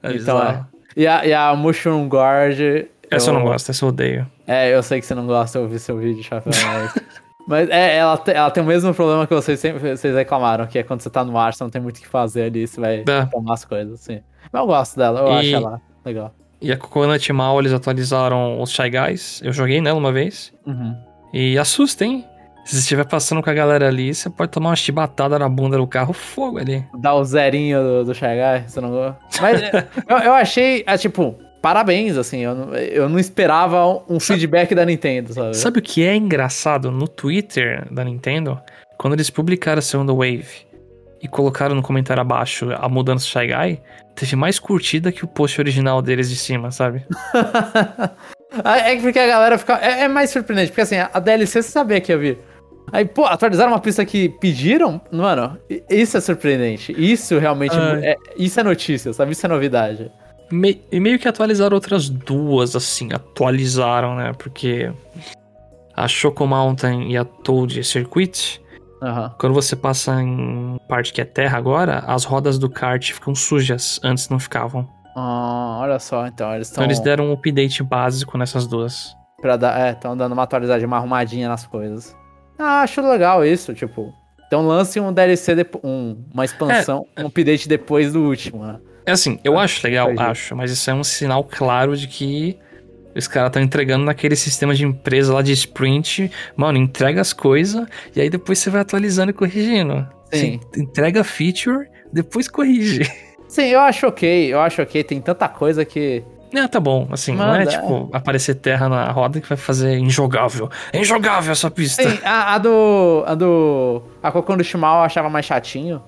[LAUGHS] então é. E a, e a Mushroom Gorge. Essa eu, eu não gosto, essa eu odeio. É, eu sei que você não gosta, eu vi seu vídeo, Chapéu, mas. [LAUGHS] Mas é, ela, te, ela tem o mesmo problema que vocês sempre vocês reclamaram, que é quando você tá no ar, você não tem muito o que fazer ali, você vai é. tomar as coisas, assim. Mas eu gosto dela, eu e, acho ela legal. E a Coconut Mal, eles atualizaram os Shy Guys. Eu joguei nela uma vez. Uhum. E assusta, hein? Se você estiver passando com a galera ali, você pode tomar uma chibatada na bunda do carro, fogo ali. Dá o zerinho do, do Guy, você não gosta? Mas eu, eu achei, é, tipo, parabéns, assim, eu não, eu não esperava um feedback da Nintendo, sabe? Sabe o que é engraçado? No Twitter da Nintendo, quando eles publicaram a segunda Wave e colocaram no comentário abaixo a mudança do Shy Guy, teve mais curtida que o post original deles de cima, sabe? [LAUGHS] é porque a galera fica... É, é, mais surpreendente, porque assim, a DLC você sabia que ia vir. Aí, pô, atualizaram uma pista que pediram? Mano, isso é surpreendente. Isso realmente... É, isso é notícia, sabe? Isso é novidade. Me, e meio que atualizaram outras duas, assim, atualizaram, né? Porque a Choco Mountain e a Toad Circuit, uhum. quando você passa em parte que é terra agora, as rodas do kart ficam sujas, antes não ficavam. Ah, olha só, então eles estão... Então eles deram um update básico nessas duas. Pra dar, é, estão dando uma atualização, uma arrumadinha nas coisas. Ah, acho legal isso, tipo... Então lance um DLC, de, um, uma expansão, é, um update depois do último, né? É assim, eu acho legal, acho, mas isso é um sinal claro de que os caras estão entregando naquele sistema de empresa lá de sprint. Mano, entrega as coisas e aí depois você vai atualizando e corrigindo. Sim. Você entrega feature, depois corrige. Sim, eu acho ok, eu acho ok. Tem tanta coisa que. É, tá bom. Assim, Manda, não é tipo é. aparecer terra na roda que vai fazer injogável. É injogável essa pista. Sim, a, a do. A do. A Cocô do Shimal eu achava mais chatinho.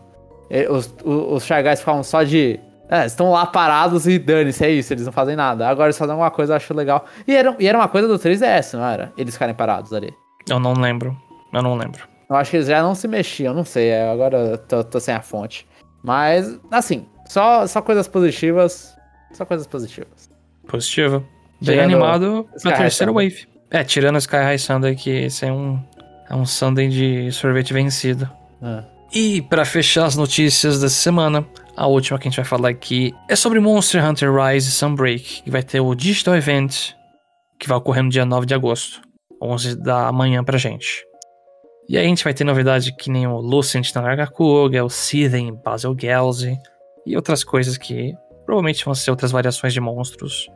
Os, os, os Shy ficavam só de é, estão lá parados e dane-se, é isso, eles não fazem nada. Agora eles fazem alguma coisa, eu acho legal. E era, e era uma coisa do 3DS, não era? Eles ficarem parados ali. Eu não lembro. Eu não lembro. Eu acho que eles já não se mexiam, não sei. É, agora eu tô, tô sem a fonte. Mas, assim, só, só coisas positivas. Só coisas positivas. Positiva. Bem animado pra terceira wave. É, tirando o Sky High Sunday, que esse é um, é um Sunday de sorvete vencido. É. E para fechar as notícias dessa semana, a última que a gente vai falar aqui é sobre Monster Hunter Rise Sunbreak, que vai ter o Digital Event, que vai ocorrer no dia 9 de agosto, 11 da manhã pra gente. E aí a gente vai ter novidade que nem o Lucent na Nargacuga, o Seething Basil Gelsi e outras coisas que provavelmente vão ser outras variações de monstros.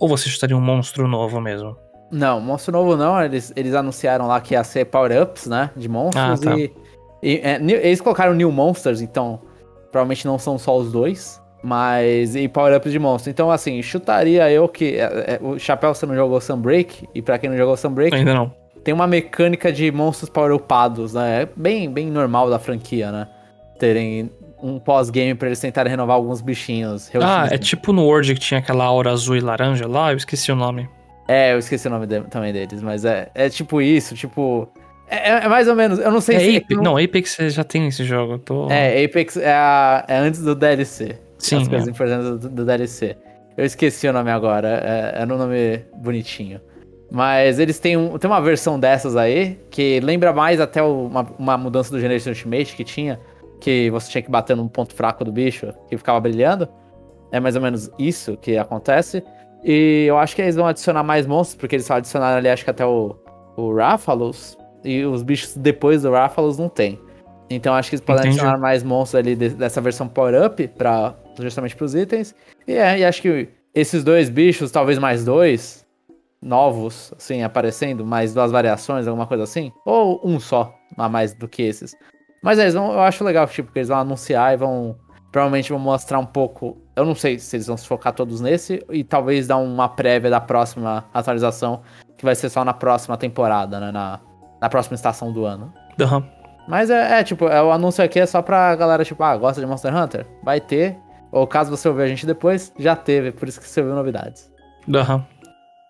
Ou você chutaria um monstro novo mesmo? Não, monstro novo não. Eles, eles anunciaram lá que ia ser power-ups, né? De monstros. Ah, tá. E, e é, eles colocaram New Monsters, então Provavelmente não são só os dois. Mas. E power-ups de monstro. Então, assim, chutaria eu que. É, é, o Chapéu você não jogou Sunbreak. E pra quem não jogou Sunbreak. Ainda não. Tem uma mecânica de monstros power-upados, né? É bem, bem normal da franquia, né? Terem um pós-game pra eles tentarem renovar alguns bichinhos. Ah, é tipo no World que tinha aquela aura azul e laranja lá, eu esqueci o nome. É, eu esqueci o nome de, também deles, mas é, é tipo isso, tipo. É, é, mais ou menos, eu não sei é se. Apex, não... Apex já tem esse jogo. Tô... É, Apex é, a, é antes do DLC. Sim. As coisas é. importantes do, do, DLC. Eu esqueci o nome agora, é, era um nome bonitinho. Mas eles têm, um, tem uma versão dessas aí, que lembra mais até uma, uma mudança do Generation Ultimate que tinha, que você tinha que bater num ponto fraco do bicho, que ficava brilhando. É mais ou menos isso que acontece. E eu acho que eles vão adicionar mais monstros, porque eles adicionaram ali, acho que até o, o Rathalos, e os bichos depois do Rathalos não tem. Então acho que eles podem Entendi. adicionar mais monstros ali de, dessa versão power-up para justamente pros itens. E é, e acho que esses dois bichos, talvez mais dois novos, assim, aparecendo, mais duas variações, alguma coisa assim. Ou um só, a mais do que esses. Mas é, eles vão, eu acho legal, tipo, que eles vão anunciar e vão. Provavelmente vão mostrar um pouco. Eu não sei se eles vão se focar todos nesse. E talvez dar uma prévia da próxima atualização. Que vai ser só na próxima temporada, né? Na, na próxima estação do ano. Uhum. Mas é, é, tipo, é, o anúncio aqui é só pra galera, tipo, ah, gosta de Monster Hunter? Vai ter. Ou caso você ouvir a gente depois, já teve, por isso que você ouviu novidades. Aham. Uhum.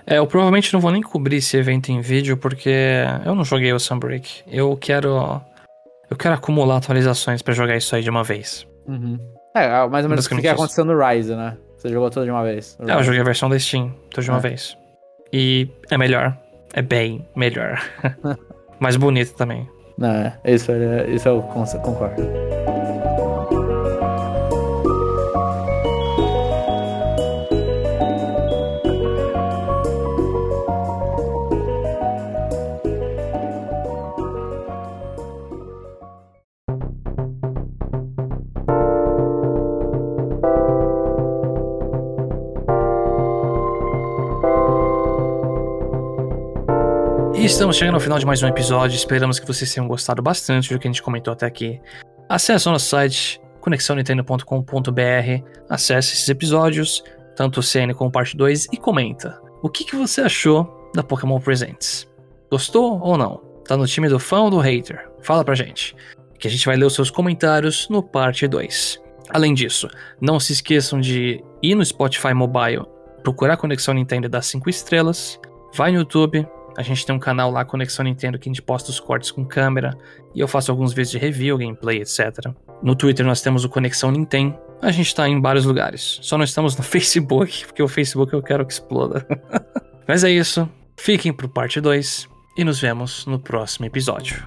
É, eu provavelmente não vou nem cobrir esse evento em vídeo, porque eu não joguei o Sunbreak. Eu quero. Eu quero acumular atualizações para jogar isso aí de uma vez. Uhum. É, é mais ou menos o que aconteceu no Rise, né? Você jogou tudo de uma vez. É, eu joguei a versão da Steam, tudo de uma é. vez. E é melhor. É bem melhor. [LAUGHS] mais bonito também. Não, é, isso, é, isso eu concordo. Estamos chegando ao final de mais um episódio. Esperamos que vocês tenham gostado bastante do que a gente comentou até aqui. Acesse o nosso site conexãonintendo.com.br, acesse esses episódios, tanto o CN como parte 2, e comenta. O que, que você achou da Pokémon Presents? Gostou ou não? Tá no time do fã ou do hater? Fala pra gente. Que a gente vai ler os seus comentários no parte 2. Além disso, não se esqueçam de ir no Spotify Mobile, procurar Conexão Nintendo dar 5 estrelas. Vai no YouTube, a gente tem um canal lá, Conexão Nintendo, que a gente posta os cortes com câmera e eu faço alguns vídeos de review, gameplay, etc. No Twitter nós temos o Conexão Nintendo. A gente tá em vários lugares. Só não estamos no [LAUGHS] Facebook, porque o Facebook eu quero que exploda. [LAUGHS] Mas é isso. Fiquem pro parte 2 e nos vemos no próximo episódio.